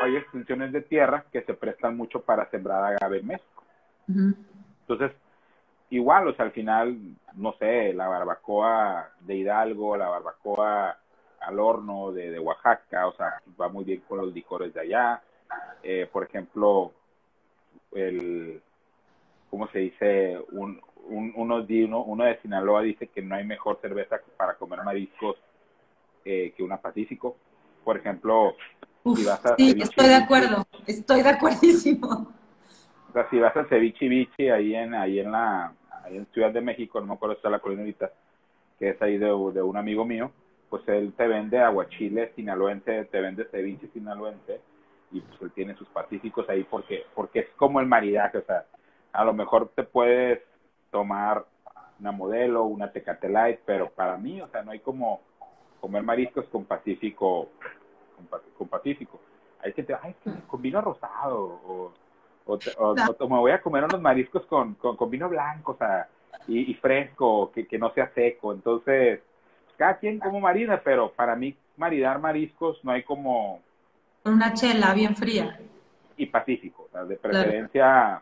B: hay extensiones de tierra que se prestan mucho para sembrar agave en México. Entonces, igual, o sea, al final, no sé, la barbacoa de Hidalgo, la barbacoa al horno de, de Oaxaca, o sea, va muy bien con los licores de allá. Eh, por ejemplo, el, ¿cómo se dice? Un, uno, uno, de Sinaloa dice que no hay mejor cerveza para comer mariscos eh, que una Pacífico. Por ejemplo,
A: si vas a sí, estoy de acuerdo, estoy de acuerdísimo.
B: O sea, si vas a Ceviche Bichi ahí en, ahí en la ahí en Ciudad de México, no me acuerdo si está la colonia que es ahí de, de un amigo mío, pues él te vende aguachile sinaloense, te vende ceviche sinaloense y pues él tiene sus pacíficos ahí porque porque es como el maridaje, o sea, a lo mejor te puedes tomar una modelo, una Tecate Light, pero para mí, o sea, no hay como comer mariscos con Pacífico, con, Pacífico. Hay que, ay, que con vino rosado, o, o, me voy a comer unos mariscos con, con, vino blanco, o sea, y, fresco, que, que no sea seco. Entonces, cada quien como marina, pero para mí maridar mariscos no hay como...
A: Una chela bien fría.
B: y pacífico, o sea, de preferencia.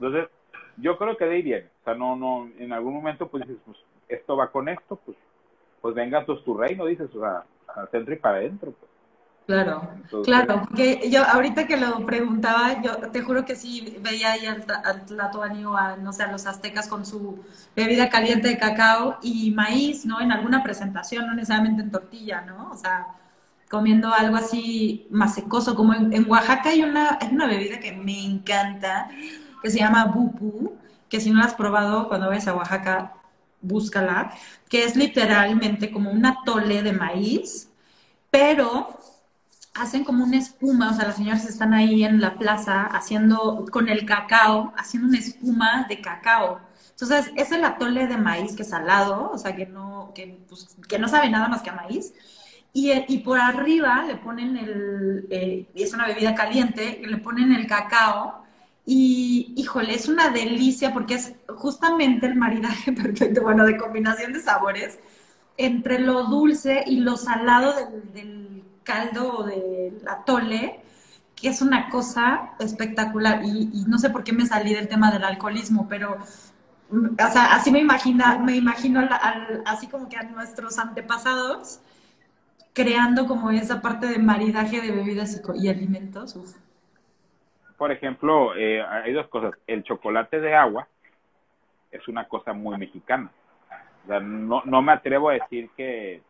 B: Entonces, yo creo que de ahí viene. O sea, no, no, en algún momento pues dices, pues esto va con esto, pues, pues venga pues, tu reino, dices, o sea, al centro y para adentro. Pues.
A: Claro, claro, porque yo ahorita que lo preguntaba, yo te juro que sí veía ahí al, al tlatoani a, no sé, a los aztecas con su bebida caliente de cacao y maíz, ¿no? En alguna presentación, no necesariamente en tortilla, ¿no? O sea, comiendo algo así más secoso, como en, Oaxaca hay una, hay una bebida que me encanta, que se llama bupu, que si no la has probado cuando vayas a Oaxaca, búscala, que es literalmente como una tole de maíz, pero hacen como una espuma, o sea, las señoras están ahí en la plaza haciendo con el cacao, haciendo una espuma de cacao. Entonces, es el atole de maíz que es salado, o sea, que no, que, pues, que no sabe nada más que a maíz. Y, y por arriba le ponen el, eh, y es una bebida caliente, le ponen el cacao. Y, híjole, es una delicia porque es justamente el maridaje perfecto, bueno, de combinación de sabores entre lo dulce y lo salado del caldo de la tole, que es una cosa espectacular. Y, no sé por qué me salí del tema del alcoholismo, pero o sea, así me imagina, me imagino así como que a nuestros antepasados creando como esa parte de maridaje de bebidas y, alimentos.
B: Por ejemplo, eh, hay dos cosas. El chocolate de agua es una cosa muy mexicana. No, no me atrevo a decir que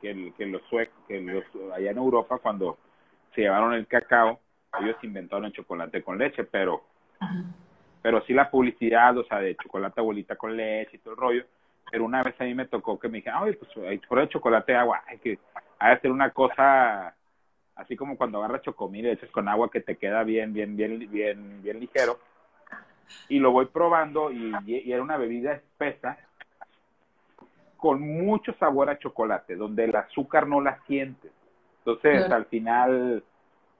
B: que, que los suecos, que los, allá en Europa cuando se llevaron el cacao, ellos inventaron el chocolate con leche, pero pero sí la publicidad, o sea, de chocolate abuelita con leche y todo el rollo, pero una vez a mí me tocó que me dijeron, ay, pues por el chocolate de agua, hay que hacer una cosa así como cuando agarras chocomil y echas con agua que te queda bien, bien, bien, bien, bien ligero. Y lo voy probando y, y era una bebida espesa con mucho sabor a chocolate, donde el azúcar no la sientes. Entonces, al final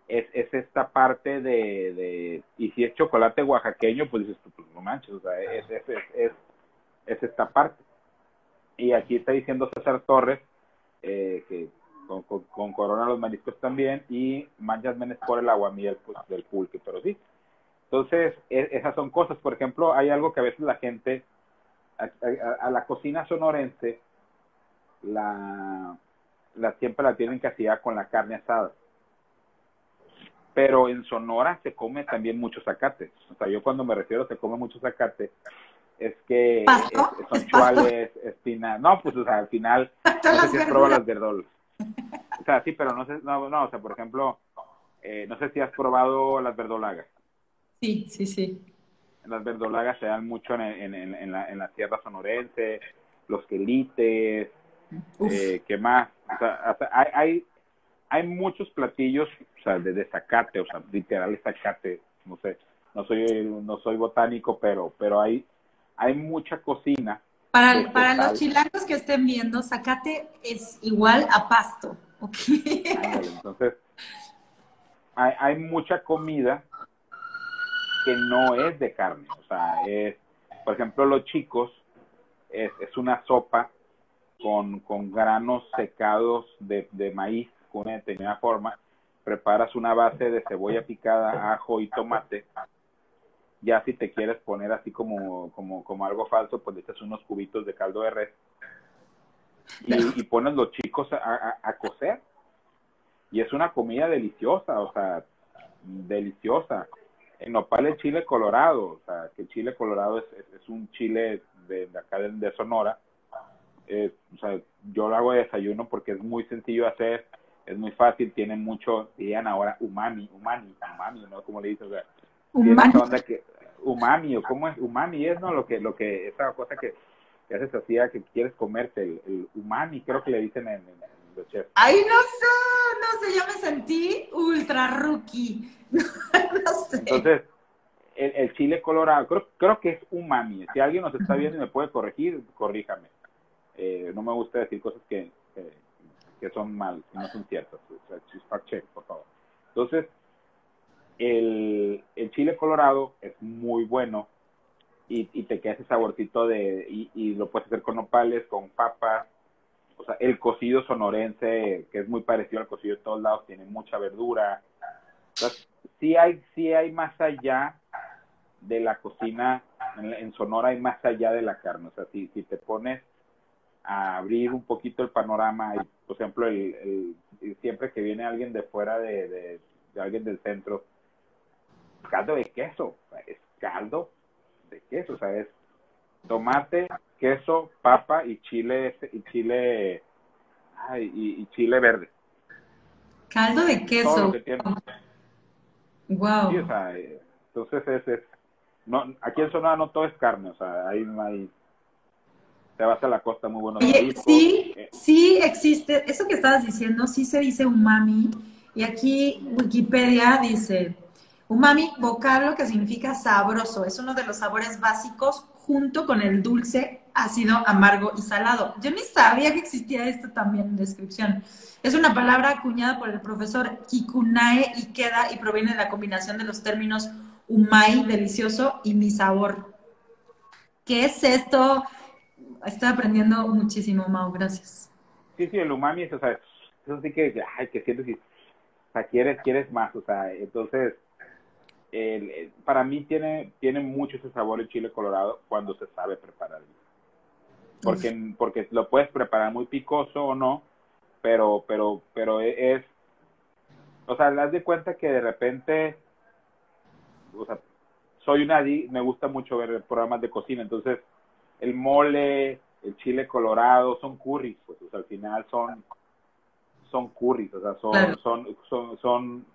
B: es, es esta parte de, de, y si es chocolate oaxaqueño, pues dices, pues no manches, o sea, es, es, es, es esta parte. Y aquí está diciendo César Torres, eh, que con, con, Corona los mariscos también, y manchas menes por el agua miel pues, del pulque, pero sí. Entonces, e, esas son cosas. Por ejemplo, hay algo que a veces la gente a, la cocina sonorense la, la siempre la tienen que hacer con la carne asada. Pero en Sonora se come también mucho zacate. O sea, yo cuando me refiero a se come mucho zacate, es que son chuales, espinas. No, pues, o sea, al final, no sé si las verdolas. O sea, sí, pero no sé, no, no, o sea, por ejemplo, eh, no sé si has probado las verdolagas.
A: Sí, sí, sí
B: las verdolagas se dan mucho en, en, en, la, en la tierra sonorense, los quelites, eh, ¿qué más? O sea, hay, hay, hay, muchos platillos, o sea, de, de zacate, o sea, literal zacate, no sé, no soy, no soy botánico, pero, pero hay, hay mucha cocina.
A: Para, para los chilangos que estén viendo, zacate es igual a pasto. Okay.
B: Entonces, hay, hay mucha comida que no es de carne. O sea, es, por ejemplo, los chicos, es, es una sopa con, con granos secados de, de maíz con una determinada forma. Preparas una base de cebolla picada, ajo y tomate. Ya si te quieres poner así como, como, como algo falso, pues le echas unos cubitos de caldo de res. Y, y pones los chicos a, a, a cocer. Y es una comida deliciosa, o sea, deliciosa en nopal el chile colorado, o sea, que el chile colorado es, es, un chile de, acá de, Sonora. Eh, o sea, yo lo hago de desayuno porque es muy sencillo de hacer, es muy fácil, tiene mucho, dirían ahora umami, umami, umami, ¿no? Como le dices, o sea, umami. que, umami, o cómo es, umami es, ¿no? Lo que, lo que, esa cosa que, que haces así, que quieres comerte, el, umami, creo que le dicen en, en, los chefs.
A: Ay, no sé, no sé, yo me sentí ultra rookie.
B: Entonces, el, chile colorado, creo, creo que es umami. Si alguien nos está viendo y me puede corregir, corríjame. Eh, no me gusta decir cosas que, que, son mal, que no son ciertas. por favor. Entonces, el, el chile colorado es muy bueno y, y te queda ese saborcito de, y, y, lo puedes hacer con nopales, con papas, o sea, el cocido sonorense, que es muy parecido al cocido de todos lados, tiene mucha verdura, sí hay, sí hay más allá de la cocina, en, Sonora hay más allá de la carne. O sea, si, si te pones a abrir un poquito el panorama, por ejemplo, el, siempre que viene alguien de fuera de, de, alguien del centro, caldo de queso, es caldo de queso, o sea, es tomate, queso, papa y chile, y chile, ay, y, chile verde.
A: Caldo de queso.
B: Wow. o sea, eh, entonces es, es, no, aquí en Sonora no todo es carne, o sea, hay, hay te vas a la costa muy bueno.
A: sí, eh. sí existe, eso que estabas diciendo, sí se dice umami, y aquí Wikipedia dice, umami, vocablo que significa sabroso, es uno de los sabores básicos junto con el dulce, ácido, amargo y salado. Yo ni sabía que existía esto también en descripción. Es una palabra acuñada por el profesor Kikunae Ikeda y proviene de la combinación de los términos umai, delicioso, y mi sabor. ¿Qué es esto? Estoy aprendiendo muchísimo, Mau, gracias.
B: Sí, sí, el umami es, o sea, eso sí que, ay, que sientes, o sea, quieres, quieres más, o sea, entonces, el, para mí tiene, tiene mucho ese sabor el chile colorado cuando se sabe preparar. Porque, porque lo puedes preparar muy picoso o no, pero, pero, pero e, es, o sea, das de cuenta que de repente, o sea, soy una, me gusta mucho ver programas de cocina, entonces el mole, el chile colorado, son curries, pues, o sea, al final son, son curries, o sea, son, son, son, son,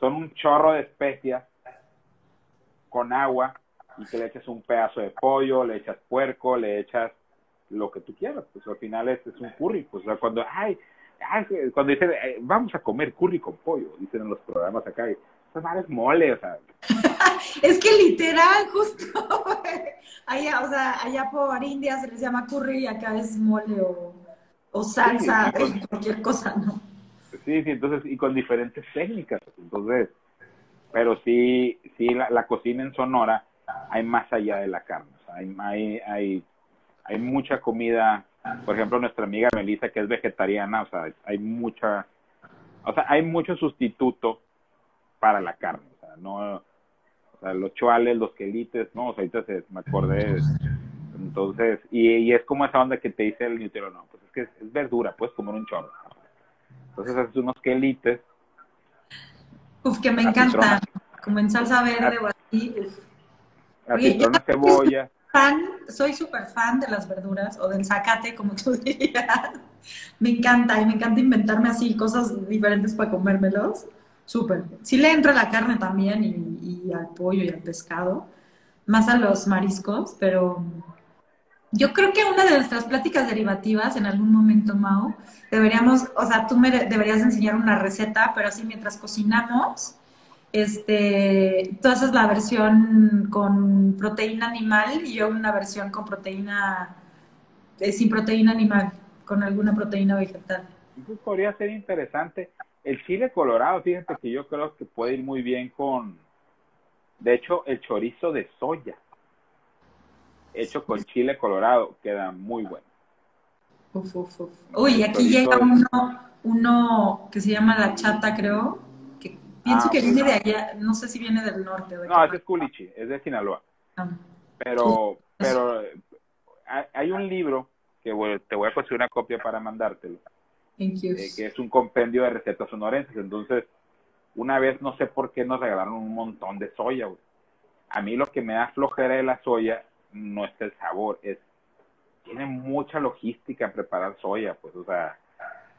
B: son un chorro de especias con agua y que le echas un pedazo de pollo, le echas puerco, le echas lo que tú quieras, pues al final es, es un curry, pues o sea, cuando, ay, cuando dicen, vamos a comer curry con pollo, dicen en los programas acá, y, es mole, o sea.
A: es que literal, justo, allá, o sea, allá por India se les llama curry y acá es mole o, o salsa, cualquier cosa, ¿no?
B: Sí, sí, entonces, y con diferentes técnicas, entonces, pero sí, sí, la, cocina en Sonora hay más allá de la carne, o sea, hay, hay, hay hay mucha comida, por ejemplo, nuestra amiga Melissa, que es vegetariana, o sea, hay mucha, o sea, hay mucho sustituto para la carne, o sea, no, o sea, los chuales, los quelites, no, o sea, ahorita se, me acordé, entonces, y, es como esa onda que te dice el nutriólogo, no, pues es que es, verdura, puedes comer un chorro, entonces haces unos quelites.
A: Uf, que me encanta, como en salsa verde o así,
B: uf. cebolla
A: soy súper fan de las verduras o del zacate, como tú dirías. Me encanta y me encanta inventarme así cosas diferentes para comérmelos. Súper. Sí le entra la carne también y, al pollo y al pescado, más a los mariscos, pero yo creo que una de nuestras pláticas derivativas en algún momento, Mao, deberíamos, o sea, tú me deberías enseñar una receta, pero así mientras cocinamos, este, tú haces la versión con proteína animal y yo una versión con proteína, eh, sin proteína animal, con alguna proteína vegetal.
B: Eso podría ser interesante. El chile colorado, fíjate que yo creo que puede ir muy bien con, de hecho, el chorizo de soya, hecho con chile colorado, queda muy bueno.
A: Uf, uf, uf. Uy, aquí llega uno, uno que se llama la chata, creo, Pienso ah, que viene de allá, no sé si viene del norte.
B: no, ese es Culichi, es de Sinaloa. Ah. Pero, pero hay un libro que te voy a conseguir una copia para mandártelo.
A: Eh,
B: que es un compendio de recetas sonorenses. Entonces, una vez no sé por qué nos regalaron un montón de soya. A mí lo que me da flojera de la soya no es el sabor, es tiene mucha logística preparar soya, pues, o sea,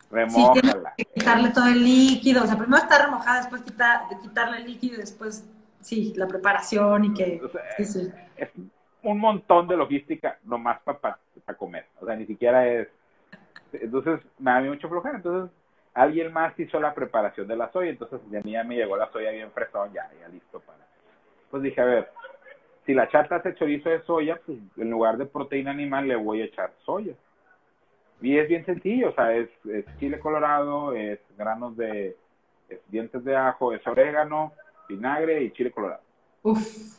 B: remójala.
A: Sí, quitarle todo el líquido, o sea, primero está remojada, después quitarle el líquido y después, sí, la preparación y que...
B: Es un montón de logística nomás para, para, comer, o sea, ni siquiera es... Entonces, me da mucho flojera, entonces alguien más hizo la preparación de la soya, entonces a mí ya me llegó la soya bien fresón, ya, ya listo para... Pues dije, a ver, si la chata hace chorizo de soya, pues en lugar de proteína animal le voy a echar soya. Y es bien sencillo, o sea, es, chile colorado, es granos de dientes de ajo, es orégano, vinagre y chile colorado.
A: Uf.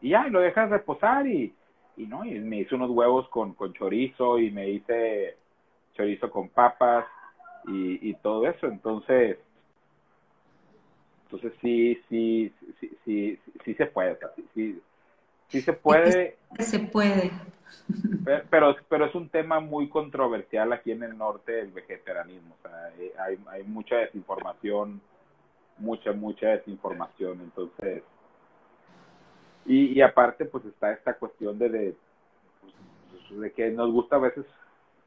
B: Y ya, y lo dejas reposar y, y no, y me hice unos huevos con, con chorizo y me hice chorizo con papas y, y todo eso. Entonces, Entonces sí, sí, sí, sí, sí, se puede, sí, sí, se puede.
A: Se puede.
B: Pero, pero es un tema muy controversial aquí en el norte el vegetarianismo. O sea, eh, hay, hay mucha desinformación, mucha, mucha desinformación. Entonces, y, y aparte, pues está esta cuestión de, de, pues, de que nos gusta a veces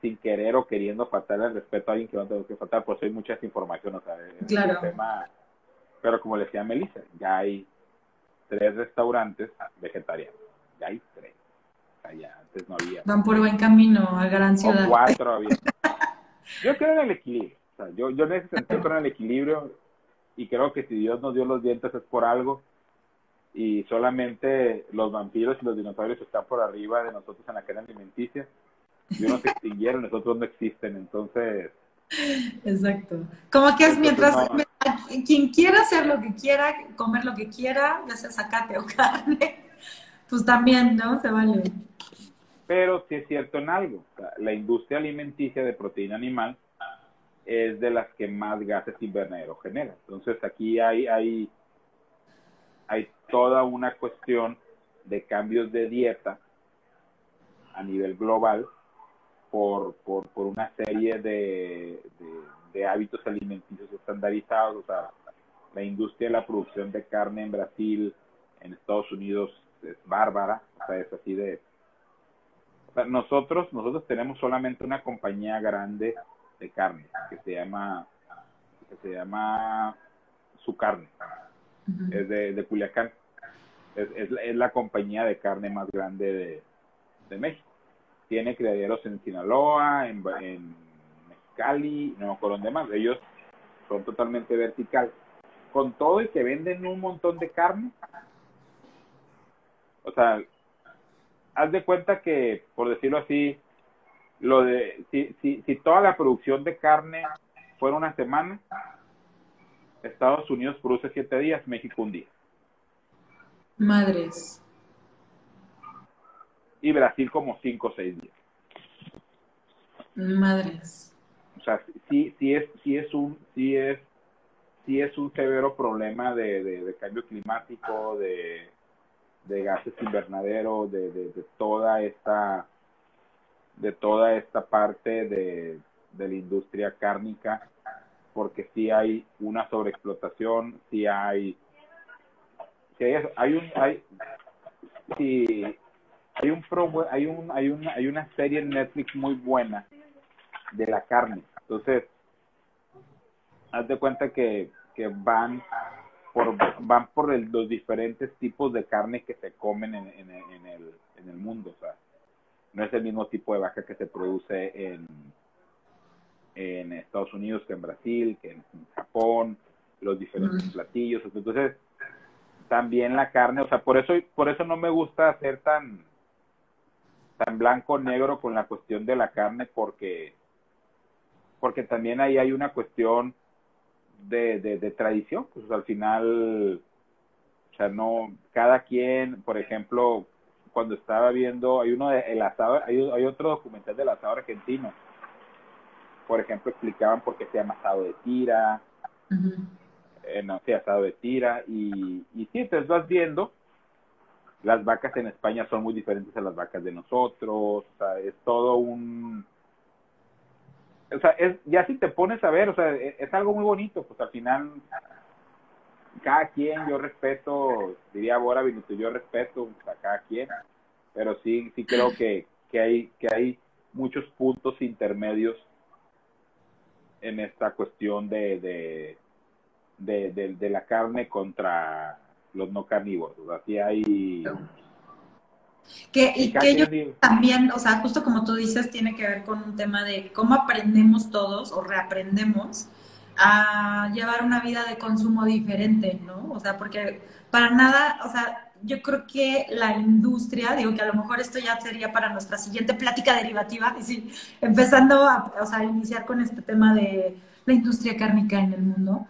B: sin querer o queriendo faltar el respeto a alguien que no tengo que faltar, pues hay mucha desinformación. O sea,
A: claro.
B: tema, pero como le decía Melissa, ya hay tres restaurantes vegetarianos. Ya hay tres. O sea, ya antes no había.
A: Van por buen camino a gran ciudad.
B: O cuatro había. Yo creo en el equilibrio. O sea, yo, yo en ese sentido creo en el equilibrio y creo que si Dios nos dio los dientes es por algo y solamente los vampiros y los dinosaurios están por arriba de nosotros en la cadena alimenticia y unos se extinguieron, nosotros no existen, entonces...
A: Exacto. Como que es mientras, quien quiera hacer lo que quiera, comer lo que quiera, ya sea zacate o carne, pues también, ¿no? Se vale.
B: Pero sí es cierto en algo, la industria alimenticia de proteína animal es de las que más gases invernaderos genera. Entonces aquí hay, hay, hay toda una cuestión de cambios de dieta a nivel global por, por, por una serie de, de, hábitos alimenticios estandarizados. O sea, la industria de la producción de carne en Brasil, en Estados Unidos, es bárbara. O sea, es así de... nosotros, nosotros tenemos solamente una compañía grande de carne que se llama que se llama su carne es de, de Culiacán es, es, la compañía de carne más grande de, de México tiene criaderos en Sinaloa, en, en Mexicali, no me acuerdo dónde más. Ellos son totalmente vertical. Con todo y que venden un montón de carne, o sea, haz de cuenta que, por decirlo así, lo de si, si, si toda la producción de carne fuera una semana, Estados Unidos produce siete días, México un día.
A: Madres
B: y Brasil como cinco o seis días.
A: Madres.
B: O sea, sí, sí es, sí es un, sí es, sí es un severo problema de, de, cambio climático, de, de gases invernadero, de, de, toda esta, de toda esta parte de, la industria cárnica, porque sí hay una sobreexplotación, sí hay, sí hay, hay un, hay, sí, hay un hay un hay una hay una serie en Netflix muy buena de la carne entonces haz de cuenta que, que van por van por los diferentes tipos de carne que se comen en, en, en, el en el mundo o sea no es el mismo tipo de vaca que se produce en en Estados Unidos que en Brasil que en, Japón los diferentes platillos entonces también la carne o sea por eso por eso no me gusta hacer tan tan blanco negro con la cuestión de la carne porque porque también ahí hay una cuestión de, de, tradición pues al final o sea no cada quien por ejemplo cuando estaba viendo hay uno de el asado hay, hay otro documental del asado argentino. Por ejemplo explicaban por qué se llama asado de tira eh, no sé asado de tira y y sí entonces vas viendo las vacas en España son muy diferentes a las vacas de nosotros, o sea, es todo un... O sea, es, ya si te pones a ver, o sea, e, es, algo muy bonito, pues al final, cada quien, yo respeto, diría Bora Benito, yo respeto a cada quien, pero sí, sí creo que, que, hay, que hay muchos puntos intermedios en esta cuestión de, de, de, de la carne contra los no carnívoros. Así hay...
A: Que, y que ellos también, o sea, justo como tú dices, tiene que ver con un tema de cómo aprendemos todos o reaprendemos a llevar una vida de consumo diferente, ¿no? O sea, porque para nada, o sea, yo creo que la industria, digo que a lo mejor esto ya sería para nuestra siguiente plática derivativa, y sí, empezando a, o sea, a iniciar con este tema de la industria cárnica en el mundo,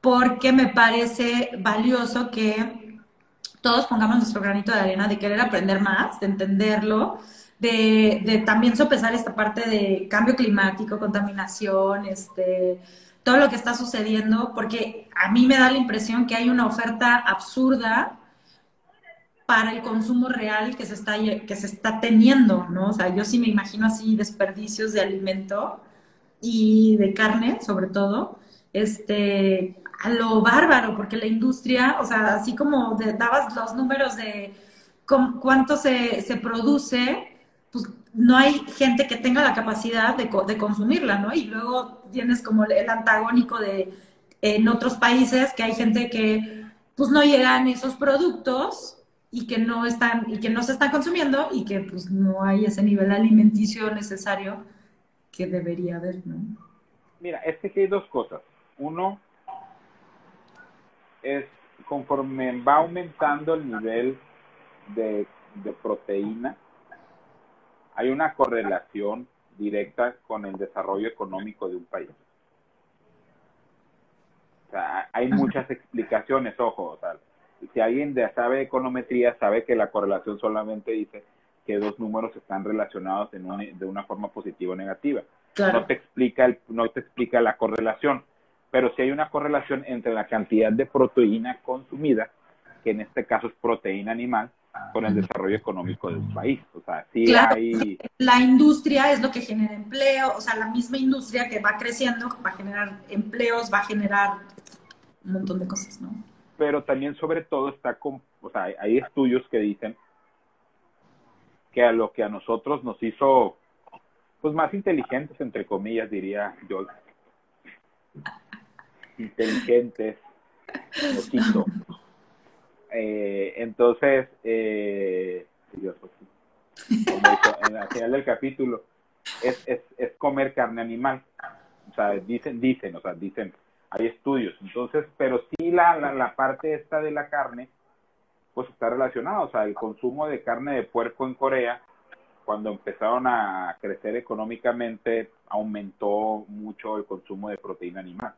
A: porque me parece valioso que todos pongamos nuestro granito de arena de querer aprender más, de entenderlo, de, también sopesar esta parte de cambio climático, contaminación, este, todo lo que está sucediendo, porque a mí me da la impresión que hay una oferta absurda para el consumo real que se está, que se está teniendo, ¿no? O sea, yo sí me imagino así desperdicios de alimento y de carne, sobre todo, este, a lo bárbaro, porque la industria, o sea, así como dabas los números de cuánto se, se produce, pues no hay gente que tenga la capacidad de, de, consumirla, ¿no? Y luego tienes como el antagónico de en otros países que hay gente que pues no llegan esos productos y que no están y que no se están consumiendo y que pues no hay ese nivel alimenticio necesario que debería haber, ¿no?
B: Mira, es que hay dos cosas. Uno es conforme va aumentando el nivel de, de proteína, hay una correlación directa con el desarrollo económico de un país. O sea, hay muchas explicaciones, ojo, o sea, si alguien sabe econometría, sabe que la correlación solamente dice que dos números están relacionados en de una forma positiva o negativa. No te explica el, no te explica la correlación, pero si hay una correlación entre la cantidad de proteína consumida, que en este caso es proteína animal, con el desarrollo económico del país. O sea, sí hay...
A: La industria es lo que genera empleo, o sea, la misma industria que va creciendo va a generar empleos, va a generar un montón de cosas, ¿no?
B: Pero también sobre todo está con, o sea, hay estudios que dicen que a lo que a nosotros nos hizo, pues más inteligentes, entre comillas, diría yo, inteligentes, poquito, eh, entonces, eh, pues, en la final del capítulo, es, es, es comer carne animal. O sea, dicen, dicen, o sea, dicen, hay estudios. Entonces, pero sí la, la, la parte esta de la carne, pues está relacionada. O sea, el consumo de carne de puerco en Corea, cuando empezaron a crecer económicamente, aumentó mucho el consumo de proteína animal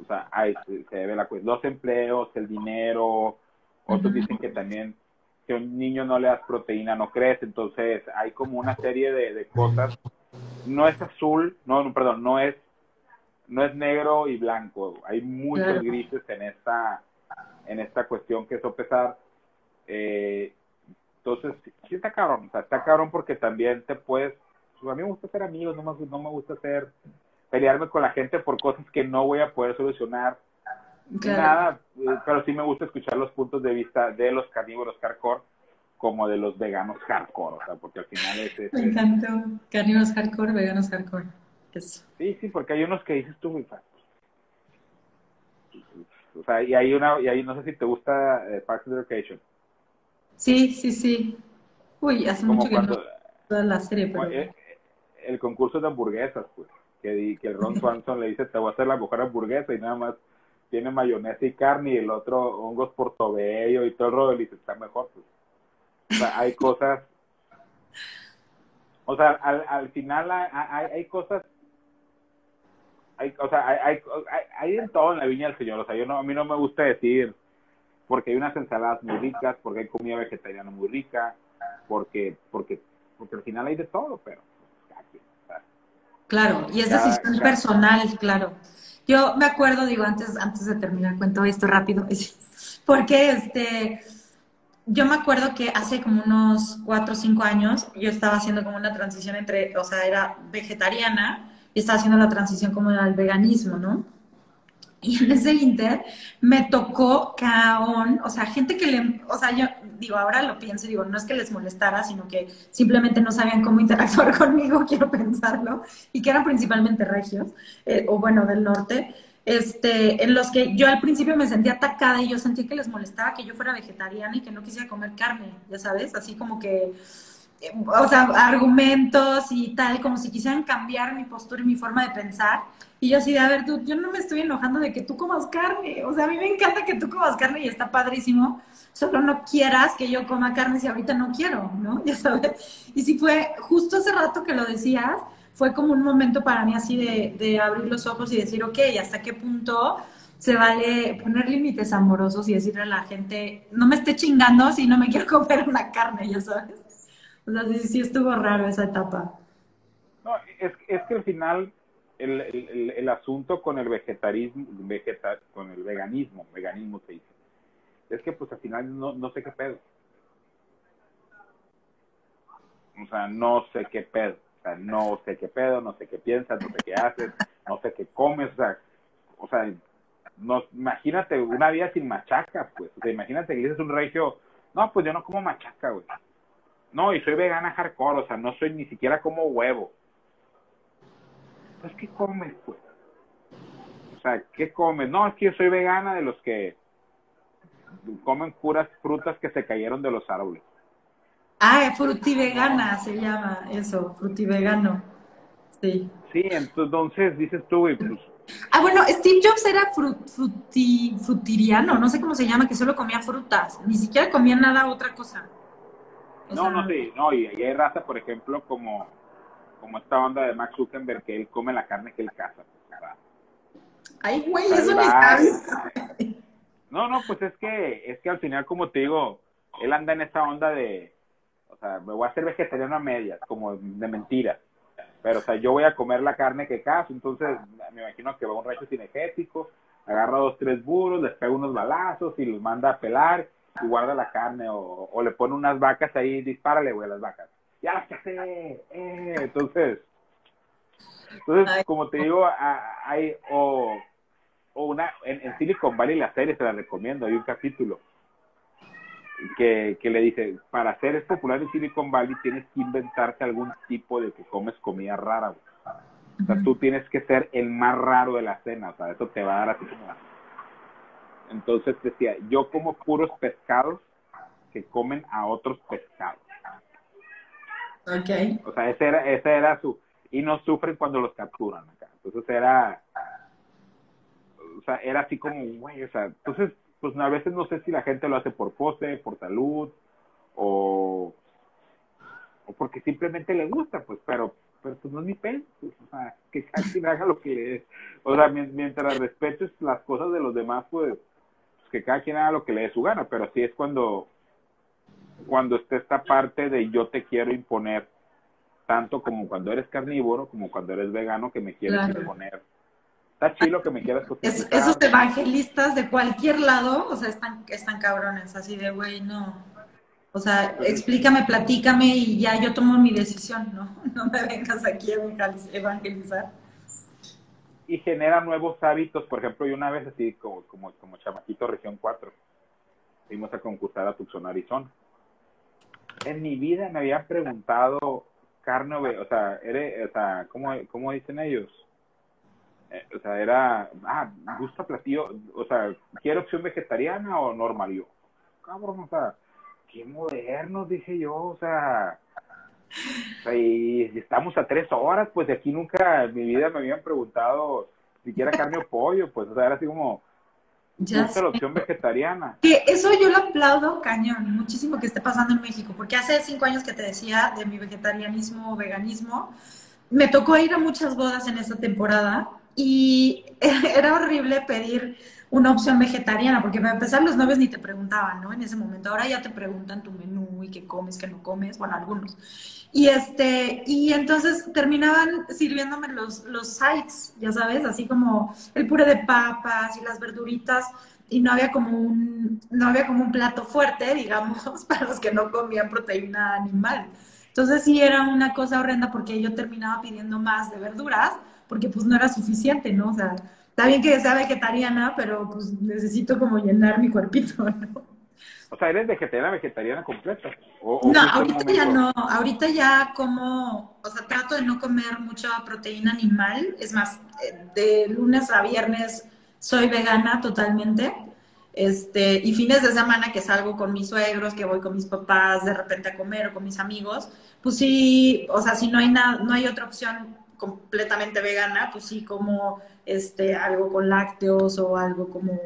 B: o sea, ahí se, debe la cuestión, los empleos, el dinero, otros dicen que también que un niño no le das proteína no crece, entonces hay como una serie de, cosas, no es azul, no, perdón, no es no es negro y blanco, hay muchos grises en esta en esta cuestión que sopesar. Eh, entonces, sí está cabrón, o sea, está cabrón porque también te puedes, pues, a mí me gusta ser amigos, no me, no me gusta ser pelearme con la gente por cosas que no voy a poder solucionar. Nada, eh, pero sí me gusta escuchar los puntos de vista de los carnívoros hardcore como de los veganos hardcore, o sea, porque al final es...
A: me encantó, carnívoros hardcore, veganos hardcore.
B: Sí, sí, porque hay unos que dices tú muy. O sea, y hay una, y hay, no sé si te gusta eh, Parks Education.
A: Sí, sí, sí. Uy, hace mucho que no toda la serie, pero...
B: Eh, el concurso de hamburguesas, pues que, que el Ron Swanson le dice, te voy a hacer la mejor hamburguesa y nada más tiene mayonesa y carne y el otro hongos portobello y todo el rollo y dice, está mejor. Pues. O sea, hay cosas, o sea, al, al final hay, hay, cosas, hay, o sea, hay, hay, hay, en todo en la viña del Señor. O sea, yo no, a mí no me gusta decir porque hay unas ensaladas muy ricas, porque hay comida vegetariana muy rica, porque, porque, porque al final hay de todo, pero
A: Claro, y es decisión personal, claro. Yo me acuerdo, digo, antes, antes de terminar, cuento esto rápido, porque este, yo me acuerdo que hace como unos cuatro o cinco años yo estaba haciendo como una transición entre, o sea, era vegetariana y estaba haciendo la transición como al veganismo, ¿no? Y en ese inter me tocó caón, o sea, gente que le, o sea, yo digo, ahora lo pienso, digo, no es que les molestara, sino que simplemente no sabían cómo interactuar conmigo, quiero pensarlo, y que eran principalmente regios, eh, o bueno, del norte, este, en los que yo al principio me sentía atacada y yo sentía que les molestaba que yo fuera vegetariana y que no quisiera comer carne, ya sabes, así como que o sea, argumentos y tal, como si quisieran cambiar mi postura y mi forma de pensar. Y yo así de, a ver, tú, yo no me estoy enojando de que tú comas carne. O sea, a mí me encanta que tú comas carne y está padrísimo. Solo no quieras que yo coma carne si ahorita no quiero, ¿no? Ya sabes. Y si fue justo hace rato que lo decías, fue como un momento para mí así de, de abrir los ojos y decir, ok, ¿hasta qué punto se vale poner límites amorosos y decirle a la gente, no me esté chingando si no me quiero comer una carne, ya sabes? O sea, sí, sí estuvo raro esa etapa.
B: No, es, es que al final, el, el, el, asunto con el vegetarismo, vegeta, con el veganismo, veganismo se dice, es que pues al final no, no sé qué pedo. O sea, no sé qué pedo. O sea, no sé qué pedo, no sé qué piensas, no sé qué haces, no sé qué comes. O sea, o sea no, imagínate una vida sin machaca, pues. O sea, imagínate que dices un regio, no, pues yo no como machaca, güey. No, y soy vegana hardcore, o sea, no soy ni siquiera como huevo. ¿Qué comes, pues? O sea, ¿qué comes? No, es que yo soy vegana de los que comen puras frutas que se cayeron de los árboles.
A: Ah, frutivegana se llama eso, frutivegano. Sí.
B: Sí, entonces dices tú, güey, pues
A: Ah, bueno, Steve Jobs era frutiriano, no sé cómo se llama, que solo comía frutas, ni siquiera comía nada otra cosa.
B: no, no, sí, no, y, hay raza, por ejemplo, como, como esta onda de Max Zuckerberg, que él come la carne que él caza.
A: Ay, güey, eso me.
B: No, no, pues es que, es que al final, como te digo, él anda en esa onda de, o sea, me voy a hacer vegetariano a medias, como de mentira. Pero, o sea, yo voy a comer la carne que caso, entonces me imagino que va a un rayo cinegético, agarra dos, tres burros, les pega unos balazos y los manda a pelar y guarda la carne o, le pone unas vacas ahí, dispárale, güey, a las vacas. Ya eh. Entonces, entonces, como te digo, hay, o, o una, en, en Silicon Valley la serie se la recomiendo, hay un capítulo que, que le dice, para ser popular en Silicon Valley tienes que inventarte algún tipo de que comes comida rara. O sea, tú tienes que ser el más raro de la cena, o sea, eso te va a dar así como... Entonces decía, yo como puros pescados que comen a otros pescados.
A: Ok.
B: O sea, ese era, ese era su... Y no sufren cuando los capturan acá. Entonces era... O sea, era así como, güey, o sea, entonces pues a veces no sé si la gente lo hace por pose, por salud, o, o porque simplemente le gusta, pues, pero, pero pues no es mi peso, pues, o sea, que quien haga lo que le O sea, mientras respetes las cosas de los demás, pues, pues, que cada quien haga lo que le dé su gana, pero así es cuando, cuando está esta parte de yo te quiero imponer, tanto como cuando eres carnívoro, como cuando eres vegano, que me quieres imponer está chilo que me quieras
A: es, Esos evangelistas de cualquier lado, o sea, están, están cabrones, así de, güey, no. O sea, explícame, platícame y ya yo tomo mi decisión, ¿no? No me vengas aquí a evangelizar.
B: Y genera nuevos hábitos, por ejemplo, yo una vez así como, como, como chamaquito región 4, fuimos a concursar a Tucson, Arizona. En mi vida me habían preguntado carne, o sea, eres, o sea, ¿cómo, ¿cómo dicen ellos? Eh, o sea, era, ah, gusta platillo, o sea, ¿quiere opción vegetariana o normal? Yo, cabrón, o sea, qué modernos, dije yo, o sea, y estamos a tres horas, pues de aquí nunca en mi vida me habían preguntado si quiera carne o pollo, pues, o sea, era así como, ya la opción vegetariana.
A: Que eso yo lo aplaudo cañón, muchísimo que esté pasando en México, porque hace cinco años que te decía de mi vegetarianismo o veganismo, me tocó ir a muchas bodas en esta temporada y era horrible pedir una opción vegetariana, porque para empezar los novios ni te preguntaban, ¿no? En ese momento, ahora ya te preguntan tu menú y qué comes, qué no comes, bueno, algunos. Y este, y entonces terminaban sirviéndome los, los ya sabes, así como el puré de papas y las verduritas, y no había como un, no había como un plato fuerte, digamos, para los que no comían proteína animal. Entonces sí era una cosa horrenda porque yo terminaba pidiendo más de verduras, porque pues no era suficiente, ¿no? O sea, está bien que sea vegetariana, pero pues necesito como llenar mi cuerpito, ¿no?
B: O sea, ¿eres vegetariana, vegetariana completa?
A: no, ahorita ya no. Ahorita ya como, o sea, trato de no comer mucha proteína animal. Es más, eh, de lunes a viernes soy vegana totalmente. Este, y fines de semana que salgo con mis suegros, que voy con mis papás de repente a comer o con mis amigos, pues sí, o sea, si no hay nada, no hay otra opción completamente vegana, pues sí como este algo con lácteos o algo como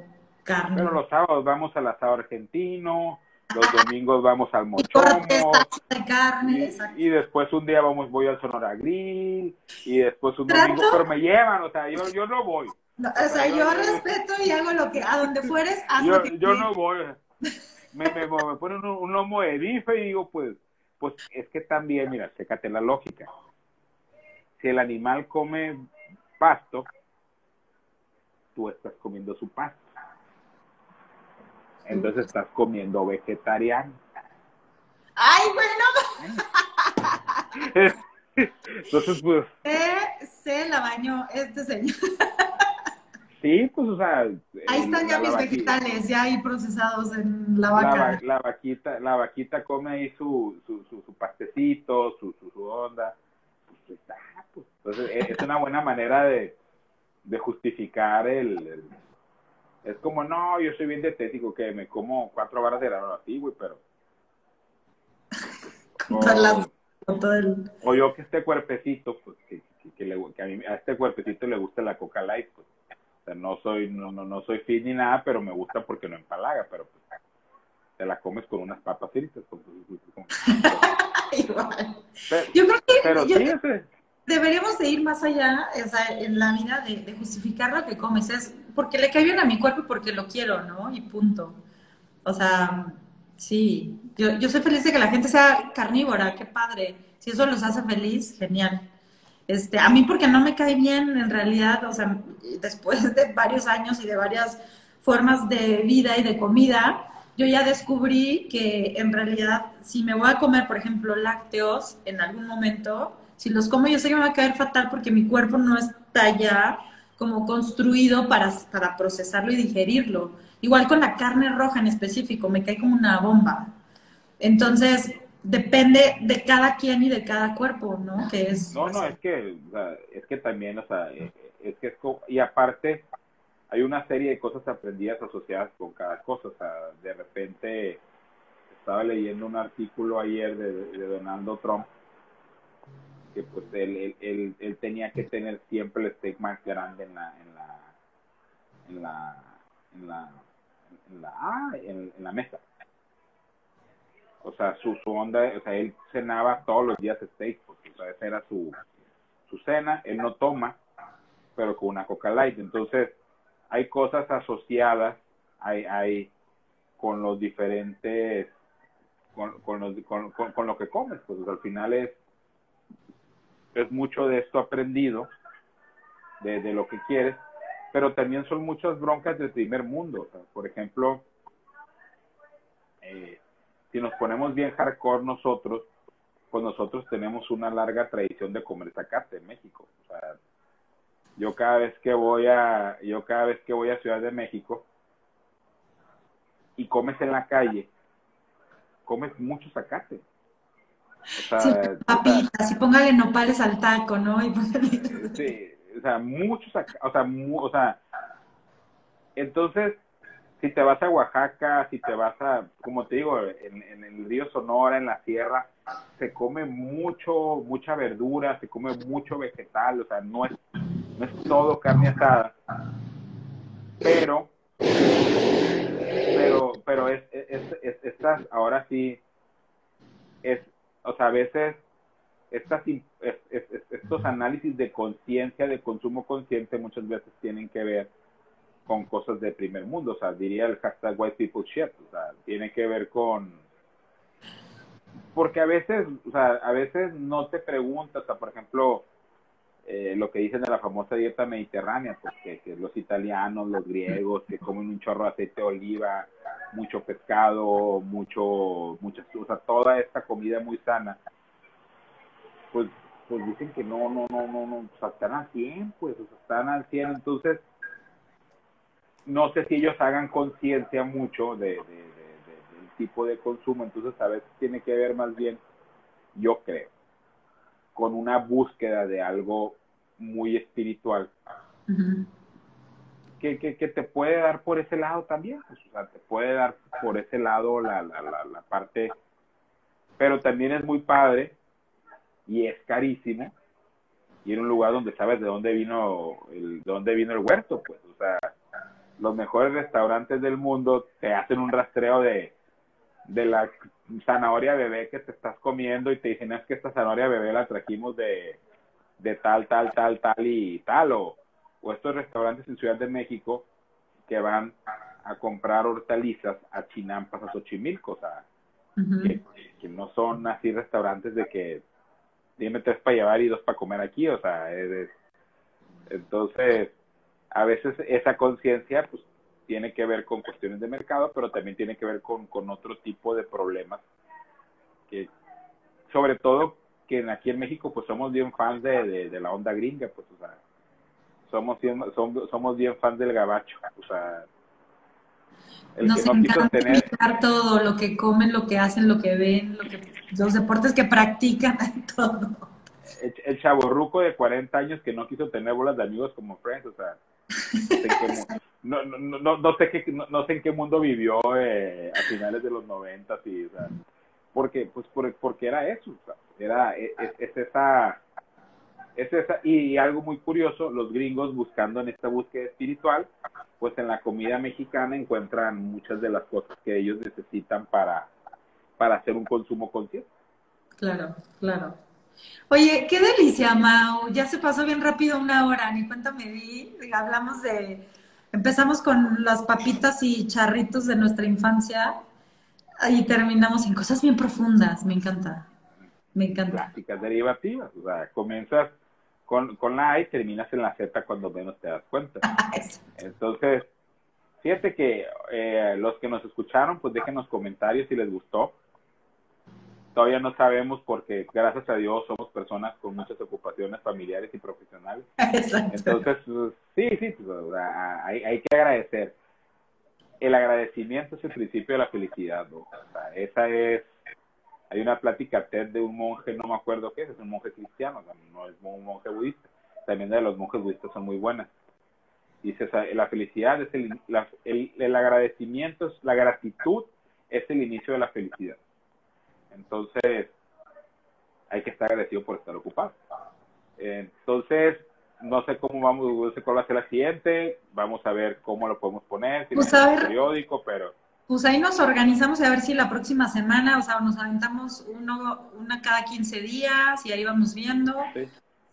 A: carne.
B: Pero los sábados vamos al asado argentino, los domingos vamos al mochomo.
A: De carne,
B: y, después un día vamos, voy al Sonora Grill, y después un domingo, pero me llevan, o sea, yo, yo no voy.
A: o sea, yo, respeto y hago lo que, a donde fueres, haz
B: yo,
A: lo que
B: Yo no voy. Me, me, me ponen un, un, lomo de bife y digo, pues, pues es que también, mira, sécate la lógica si el animal come pasto, tú estás comiendo su pasto. Entonces estás comiendo vegetariano.
A: ¡Ay, bueno!
B: Entonces, pues...
A: Se, se la bañó este señor.
B: Sí, pues, o sea...
A: Ahí están ya mis vegetales, ya ahí procesados en la vaca.
B: La, vaquita, la vaquita come ahí su, su, su, pastecito, su, su, onda. Pues está, pues. Entonces, e, es una buena manera de, de justificar el, Es como, no, yo soy bien dietético, que me como cuatro varas de grano así, güey, pero... o, yo que este cuerpecito, pues, que, que, le, que a, mí, a este cuerpecito le gusta la Coca Light, pues no soy, no, no, no soy fit ni nada, pero me gusta porque no empalaga, pero pues, te la comes con unas papas fritas.
A: Igual. yo creo que deberíamos de ir más allá en la vida de, justificar lo que comes. Es porque le cae bien a mi cuerpo y porque lo quiero, ¿no? Y punto. O sea, sí. Yo, yo soy feliz de que la gente sea carnívora, qué padre. Si eso los hace feliz, genial. Este, a mí porque no me cae bien en realidad, o sea, después de varios años y de varias formas de vida y de comida, yo ya descubrí que en realidad si me voy a comer, por ejemplo, lácteos en algún momento, si los como yo sé que me va a caer fatal porque mi cuerpo no está ya como construido para, para procesarlo y digerirlo. Igual con la carne roja en específico, me cae como una bomba. Entonces, depende de cada quien y de cada cuerpo, ¿no? Que es,
B: no, no, es que, es que también, o sea, eh, es que es y aparte hay una serie de cosas aprendidas asociadas con cada cosa, o sea, de repente estaba leyendo un artículo ayer de, Donaldo Trump que pues él, él, él, tenía que tener siempre el steak más grande en la en la en la en la en la, ah, en la mesa. O sea, su, su onda, o sea, él cenaba todos los días steak, porque o sea, esa era su, su cena, él no toma, pero con una Coca Light. Entonces, hay cosas asociadas hay, hay con los diferentes, con, con, los, con, con, lo que comes, pues al final es, es mucho de esto aprendido, de, de lo que quieres, pero también son muchas broncas del primer mundo. Por ejemplo, eh, si nos ponemos bien hardcore nosotros, pues nosotros tenemos una larga tradición de comer zacate en México. O sea, yo cada vez que voy a, yo cada vez que voy a Ciudad de México y comes en la calle, comes mucho zacate.
A: O sea, sí, papitas, y póngale nopales al taco, ¿no? Y
B: sí, o sea, mucho zacate, o sea, o sea, entonces si te vas a Oaxaca, si te vas a, como te digo, en, el río Sonora, en la sierra, se come mucho, mucha verdura, se come mucho vegetal, o sea, no es, no es todo carne asada, pero, pero, pero es, es, es, estas, ahora sí, es, o sea, a veces estas, estos análisis de conciencia, de consumo consciente, muchas veces tienen que ver con cosas de primer mundo, o sea, diría el hashtag white people shit, o sea, tiene que ver con porque a veces, o sea, a veces no te preguntas, o sea, por ejemplo, eh, lo que dicen de la famosa dieta mediterránea, pues que, los italianos, los griegos, que comen un chorro de aceite de oliva, mucho pescado, mucho, muchas, o sea, toda esta comida muy sana, pues, pues dicen que no, no, no, no, no, o sea, están al 100, pues, o sea, están al 100, entonces, no sé si ellos hagan conciencia mucho de, del tipo de consumo, entonces a veces tiene que ver más bien, yo creo, con una búsqueda de algo muy espiritual. que, que, que, te puede dar por ese lado también, pues, o sea, te puede dar por ese lado la, la, la, la parte, pero también es muy padre y es carísimo y en un lugar donde sabes de dónde vino el, de dónde vino el huerto, pues, o sea, los mejores restaurantes del mundo te hacen un rastreo de, de la zanahoria bebé que te estás comiendo y te dicen es que esta zanahoria bebé la trajimos de, de tal, tal, tal, tal y tal, o, o estos restaurantes en Ciudad de México que van a comprar hortalizas a Chinampas, a Xochimilco, o sea, que, no son así restaurantes de que dime tres para llevar y dos para comer aquí, o sea, es, Entonces, a veces esa conciencia pues tiene que ver con cuestiones de mercado, pero también tiene que ver con, con otro tipo de problemas que sobre todo que aquí en México pues somos bien fans de, de, la onda gringa, pues o sea, somos bien, somos, somos bien fans del gabacho, o sea,
A: el Nos que no encanta tener... todo, lo que comen, lo que hacen, lo que ven, lo que, los deportes que practican, todo.
B: El, el chaborruco de 40 años que no quiso tener bolas de amigos como Friends, o sea, no, no, no, no, sé qué, no, sé en qué mundo vivió eh, a finales de los 90 y, o sea, porque, pues, porque era eso, era, es, e, es, esa, es esa, y algo muy curioso, los gringos buscando en esta búsqueda espiritual, pues en la comida mexicana encuentran muchas de las cosas que ellos necesitan para, para hacer un consumo consciente.
A: Claro, claro. Oye, qué delicia, Mau. Ya se pasó bien rápido una hora, ni cuenta me di. Hablamos de, empezamos con las papitas y charritos de nuestra infancia y terminamos en cosas bien profundas. Me encanta. Me encanta.
B: Plásticas derivativas. O sea, comienzas con, con la A y terminas en la Z cuando menos te das cuenta. Entonces, fíjate que eh, los que nos escucharon, pues déjenos comentarios si les gustó todavía no sabemos porque gracias a Dios somos personas con muchas ocupaciones familiares y profesionales. Entonces, pues, sí, sí, pues, hay, hay, que agradecer. El agradecimiento es el principio de la felicidad, ¿no? esa es, hay una plática TED de un monje, no me acuerdo qué es, es un monje cristiano, no es un monje budista. También de los monjes budistas son muy buenas. Dice, la felicidad es el, el, el agradecimiento, la gratitud es el inicio de la felicidad. Entonces, hay que estar agradecido por estar ocupado. Entonces, no sé cómo vamos, no sé cuál va a ser la siguiente, vamos a ver cómo lo podemos poner, si
A: pues a periódico, pero... Pues ahí nos organizamos a ver si la próxima semana, o sea, nos aventamos uno, una cada 15 días y ahí vamos viendo.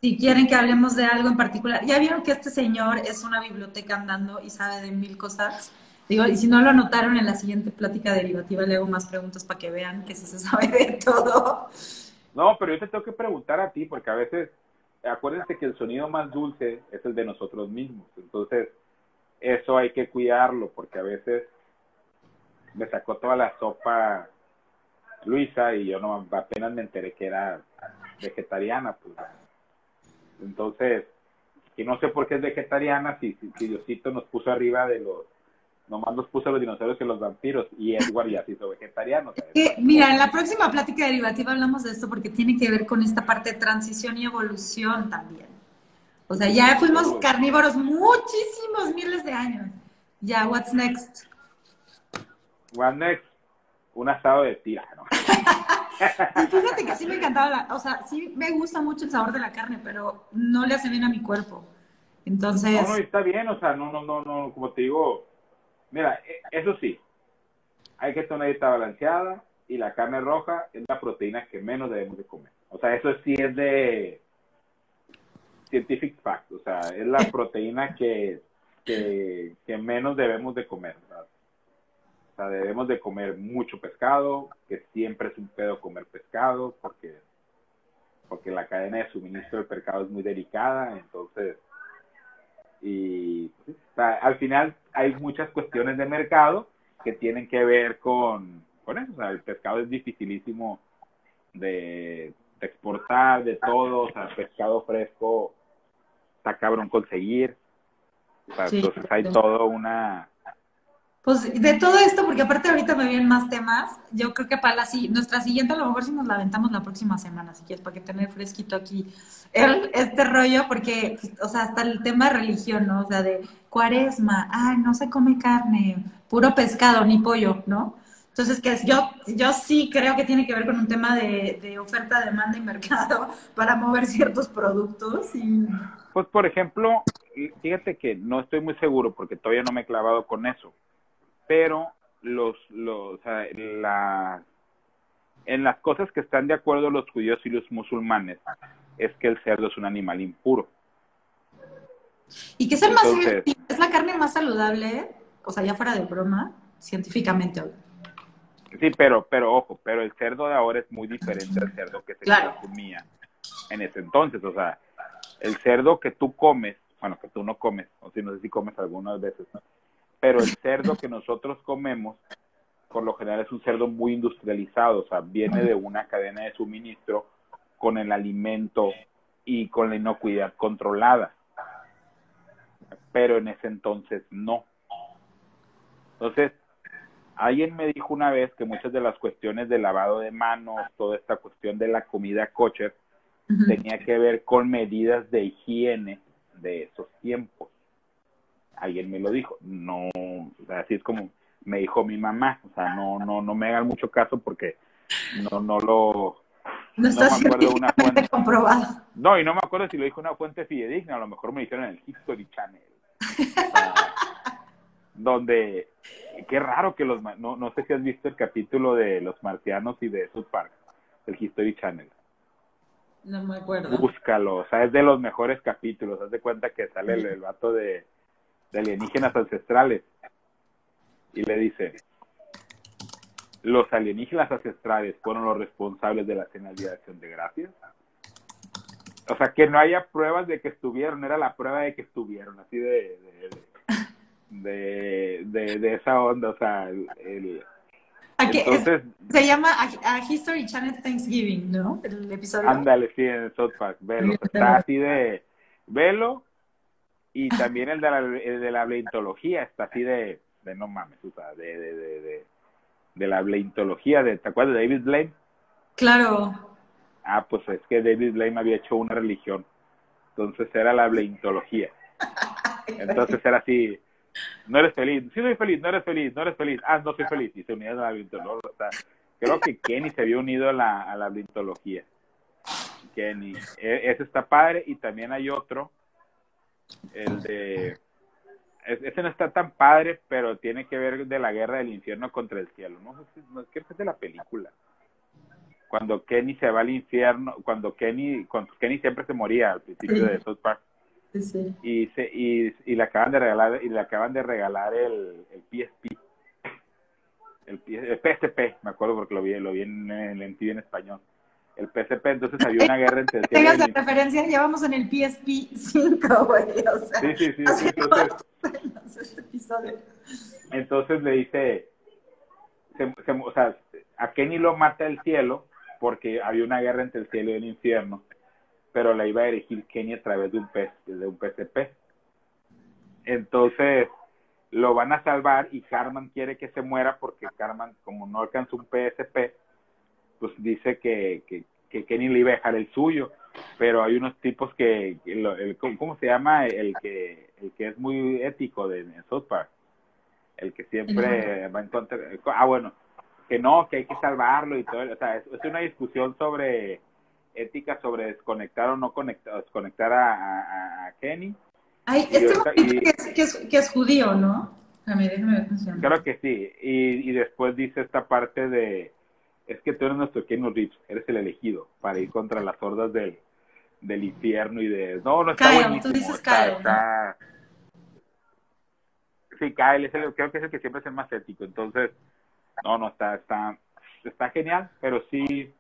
A: Si quieren que hablemos de algo en particular. Ya vieron que este señor es una biblioteca andando y sabe de mil cosas. Digo, y si no lo anotaron en la siguiente plática derivativa, le hago más preguntas para que vean que sí se sabe de todo.
B: No, pero yo te tengo que preguntar a ti, porque a veces, acuérdense que el sonido más dulce es el de nosotros mismos. Entonces, eso hay que cuidarlo, porque a veces me sacó toda la sopa Luisa y yo no apenas me enteré que era vegetariana, pues. Entonces, y no sé por qué es vegetariana, si, si Diosito nos puso arriba de los nomás nos puso los dinosaurios y los vampiros y Edward ya se hizo vegetariano.
A: mira, en la próxima plática derivativa hablamos de esto porque tiene que ver con esta parte de transición y evolución también. O sea, ya fuimos carnívoros muchísimos miles de años. Ya, what's next?
B: What's next? Un asado de tira, ¿no?
A: y fíjate que sí me encantaba, la, o sea, sí me gusta mucho el sabor de la carne, pero no le hace bien a mi cuerpo. Entonces...
B: No, no, está bien, o sea, no, no, no, no, como te digo, Mira, e, eso sí, hay que tener una dieta balanceada y la carne roja es la proteína que menos debemos de comer. O sea, eso sí es de scientific fact, o sea, es la proteína que, que, menos debemos de comer. O sea, debemos de comer mucho pescado, que siempre es un pedo comer pescado, porque, porque la cadena de suministro del pescado es muy delicada, entonces y al final hay muchas cuestiones de mercado que tienen que ver con, con eso. O sea, el pescado es dificilísimo de, exportar, de todo. O sea, pescado fresco está cabrón conseguir. entonces hay todo una,
A: pues de todo esto, porque aparte ahorita me vienen más temas, yo creo que para la, nuestra siguiente a lo mejor si nos la aventamos la próxima semana, si quieres, para que tener fresquito aquí el, este rollo, porque, pues, o sea, hasta el tema de religión, ¿no? O sea, de cuaresma, ah, no se come carne, puro pescado, ni pollo, ¿no? Entonces, que yo, yo sí creo que tiene que ver con un tema de, de oferta, demanda y mercado para mover ciertos productos.
B: Pues, por ejemplo, fíjate que no estoy muy seguro porque todavía no me he clavado con eso pero los, los, la, en las cosas que están de acuerdo los judíos y los musulmanes es que el cerdo es un animal impuro.
A: ¿Y qué es el más es la carne más saludable? O sea, ya fuera de broma, científicamente.
B: Sí, pero, pero ojo, pero el cerdo de ahora es muy diferente al cerdo que se consumía en ese entonces. O sea, el cerdo que tú comes bueno, que tú no comes, o si no sé si comes algunas veces, pero el cerdo que nosotros comemos, por lo general es un cerdo muy industrializado, o sea, viene de una cadena de suministro con el alimento y con la inocuidad controlada. Pero en ese entonces no. Entonces, alguien me dijo una vez que muchas de las cuestiones de lavado de manos, toda esta cuestión de la comida kosher, tenía que ver con medidas de higiene de esos tiempos. Alguien me lo dijo. No, así es como me dijo mi mamá. O sea, no, no, no me hagan mucho caso porque no, no lo,
A: no, está me acuerdo una fuente comprobado.
B: No, y no me acuerdo si lo dijo una fuente fidedigna, a lo mejor me dijeron en el History Channel. donde, qué raro que los, no, no sé si has visto el capítulo de los marcianos y de South Park, el History Channel.
A: No me acuerdo.
B: Búscalo, o sea, es de los mejores capítulos. Haz de cuenta que sale el, el vato de, de alienígenas ancestrales y le dice, los alienígenas ancestrales fueron los responsables de la cena de acción de gracias. O sea, que no haya pruebas de que estuvieron, era la prueba de que estuvieron, así de, de, de, esa onda, o sea, el,
A: entonces, se llama a, History Channel Thanksgiving, ¿no? El episodio.
B: Ándale, sí, en el South Park, velo, está así de, velo, y también el de la, el de la está así de, de no mames, o sea, de, de, de de la bleintología, de, ¿te acuerdas de David Blaine?
A: Claro.
B: Ah, pues es que David Blaine había hecho una religión. Entonces era la bleintología. Entonces era así, no eres feliz, sí soy feliz, no eres feliz, no eres feliz, ah, no soy feliz, y se unía a la bleintología. creo que Kenny se había unido a la, a la bleintología. Kenny, e, ese está padre, y también hay otro, el de ese no está tan padre, pero tiene que ver de la guerra del infierno contra el cielo. No, no creo que es de la película. Cuando Kenny se va al infierno, cuando Kenny, cuando Kenny siempre se moría al principio de South Park. Y, se, y, y, le acaban de regalar y le acaban de regalar el, el PSP el, el PSP me acuerdo porque lo vi lo vi en, en, en, en español el PSP, entonces había una guerra entre el
A: Tengas de referencia, ya vamos en el PSP 5, güey, o sea.
B: Sí, sí, sí. sí entonces, este episodio. entonces le dice, se, o sea, a Kenny lo mata el cielo porque había una guerra entre el cielo y el infierno, pero la iba a dirigir Kenny a través de un, de un PSP. Entonces, lo van a salvar y Carmen quiere que se muera porque Carmen, como no alcanzó un PSP, pues dice que, que, que Kenny le iba a dejar el suyo, pero hay unos tipos que, el, ¿cómo se llama? El que, el que es muy ético de, South Park, el que siempre va en contra, ah bueno, que no, que hay que salvarlo y todo, o sea, es, una discusión sobre ética, sobre desconectar o no conectar, desconectar a, a, Kenny.
A: Ay, este que, es, que, es, que es judío, ¿no? déjame
B: Claro que sí, y, y después dice esta parte de es que tú eres nuestro Keanu Reeves, eres el elegido para ir contra las hordas del, del infierno y de... No, no está
A: Kyle, tú dices Kyle,
B: Sí, Kyle, es el, creo que es el que siempre es el más ético, entonces, no, no, está, está, está genial, pero sí,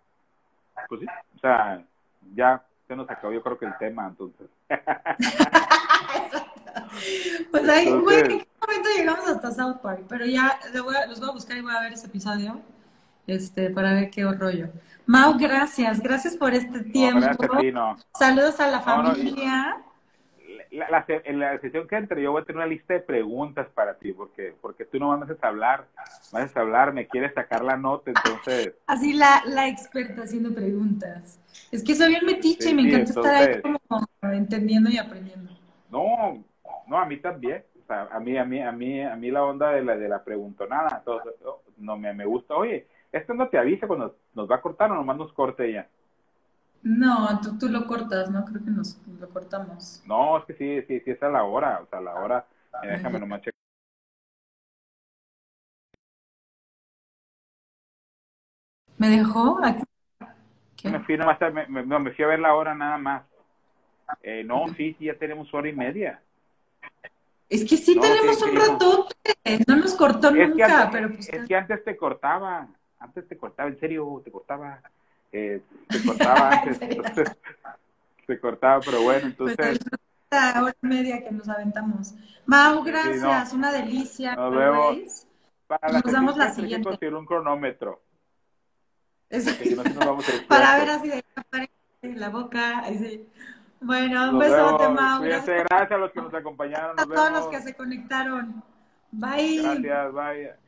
B: pues sí, o sea, ya se nos acabó yo creo que el tema, entonces.
A: pues ahí, güey, ¿en qué momento llegamos hasta South Park? Pero ya los voy, a, los voy a buscar y voy a ver ese episodio este, para ver qué rollo. Mau, gracias, gracias por este tiempo. Saludos a la familia.
B: La, en la sesión que entre yo voy a tener una lista de preguntas para ti, porque porque tú no vas a hablar, vas a hablar, me quieres sacar la nota, entonces...
A: Así la, la experta haciendo preguntas. Es que soy bien metiche y me encanta estar ahí como entendiendo y aprendiendo.
B: No, no, a mí también. O sea, a mí, a mí, a mí, a mí la onda de la, de la preguntonada, entonces, no me, me gusta. Oye, esto no te avisa cuando nos va a cortar o nomás nos corte ya.
A: No, tú, tú lo cortas, ¿no? Creo que nos lo cortamos.
B: No, es que sí, sí, sí, es a la hora, o sea, a la hora, eh, déjame nomás checar.
A: ¿Me dejó? Aquí?
B: Me fui nomás, me, me, me, fui a ver la hora nada más. Eh, no, sí, sí, ya tenemos hora y media.
A: Es que sí tenemos un rato, no nos cortó nunca, pero pues...
B: Es que antes te cortaba antes te cortaba, en serio, te cortaba, eh, te cortaba entonces, te cortaba, pero bueno, entonces,
A: esta hora y media que nos aventamos. Mau, gracias, una delicia.
B: Nos vemos. Para nos damos la siguiente. un cronómetro.
A: Para ver así de la boca. Así. Bueno, un besote, Mau.
B: Gracias. gracias a los que nos acompañaron.
A: a todos los que se conectaron. Bye.
B: Gracias, bye.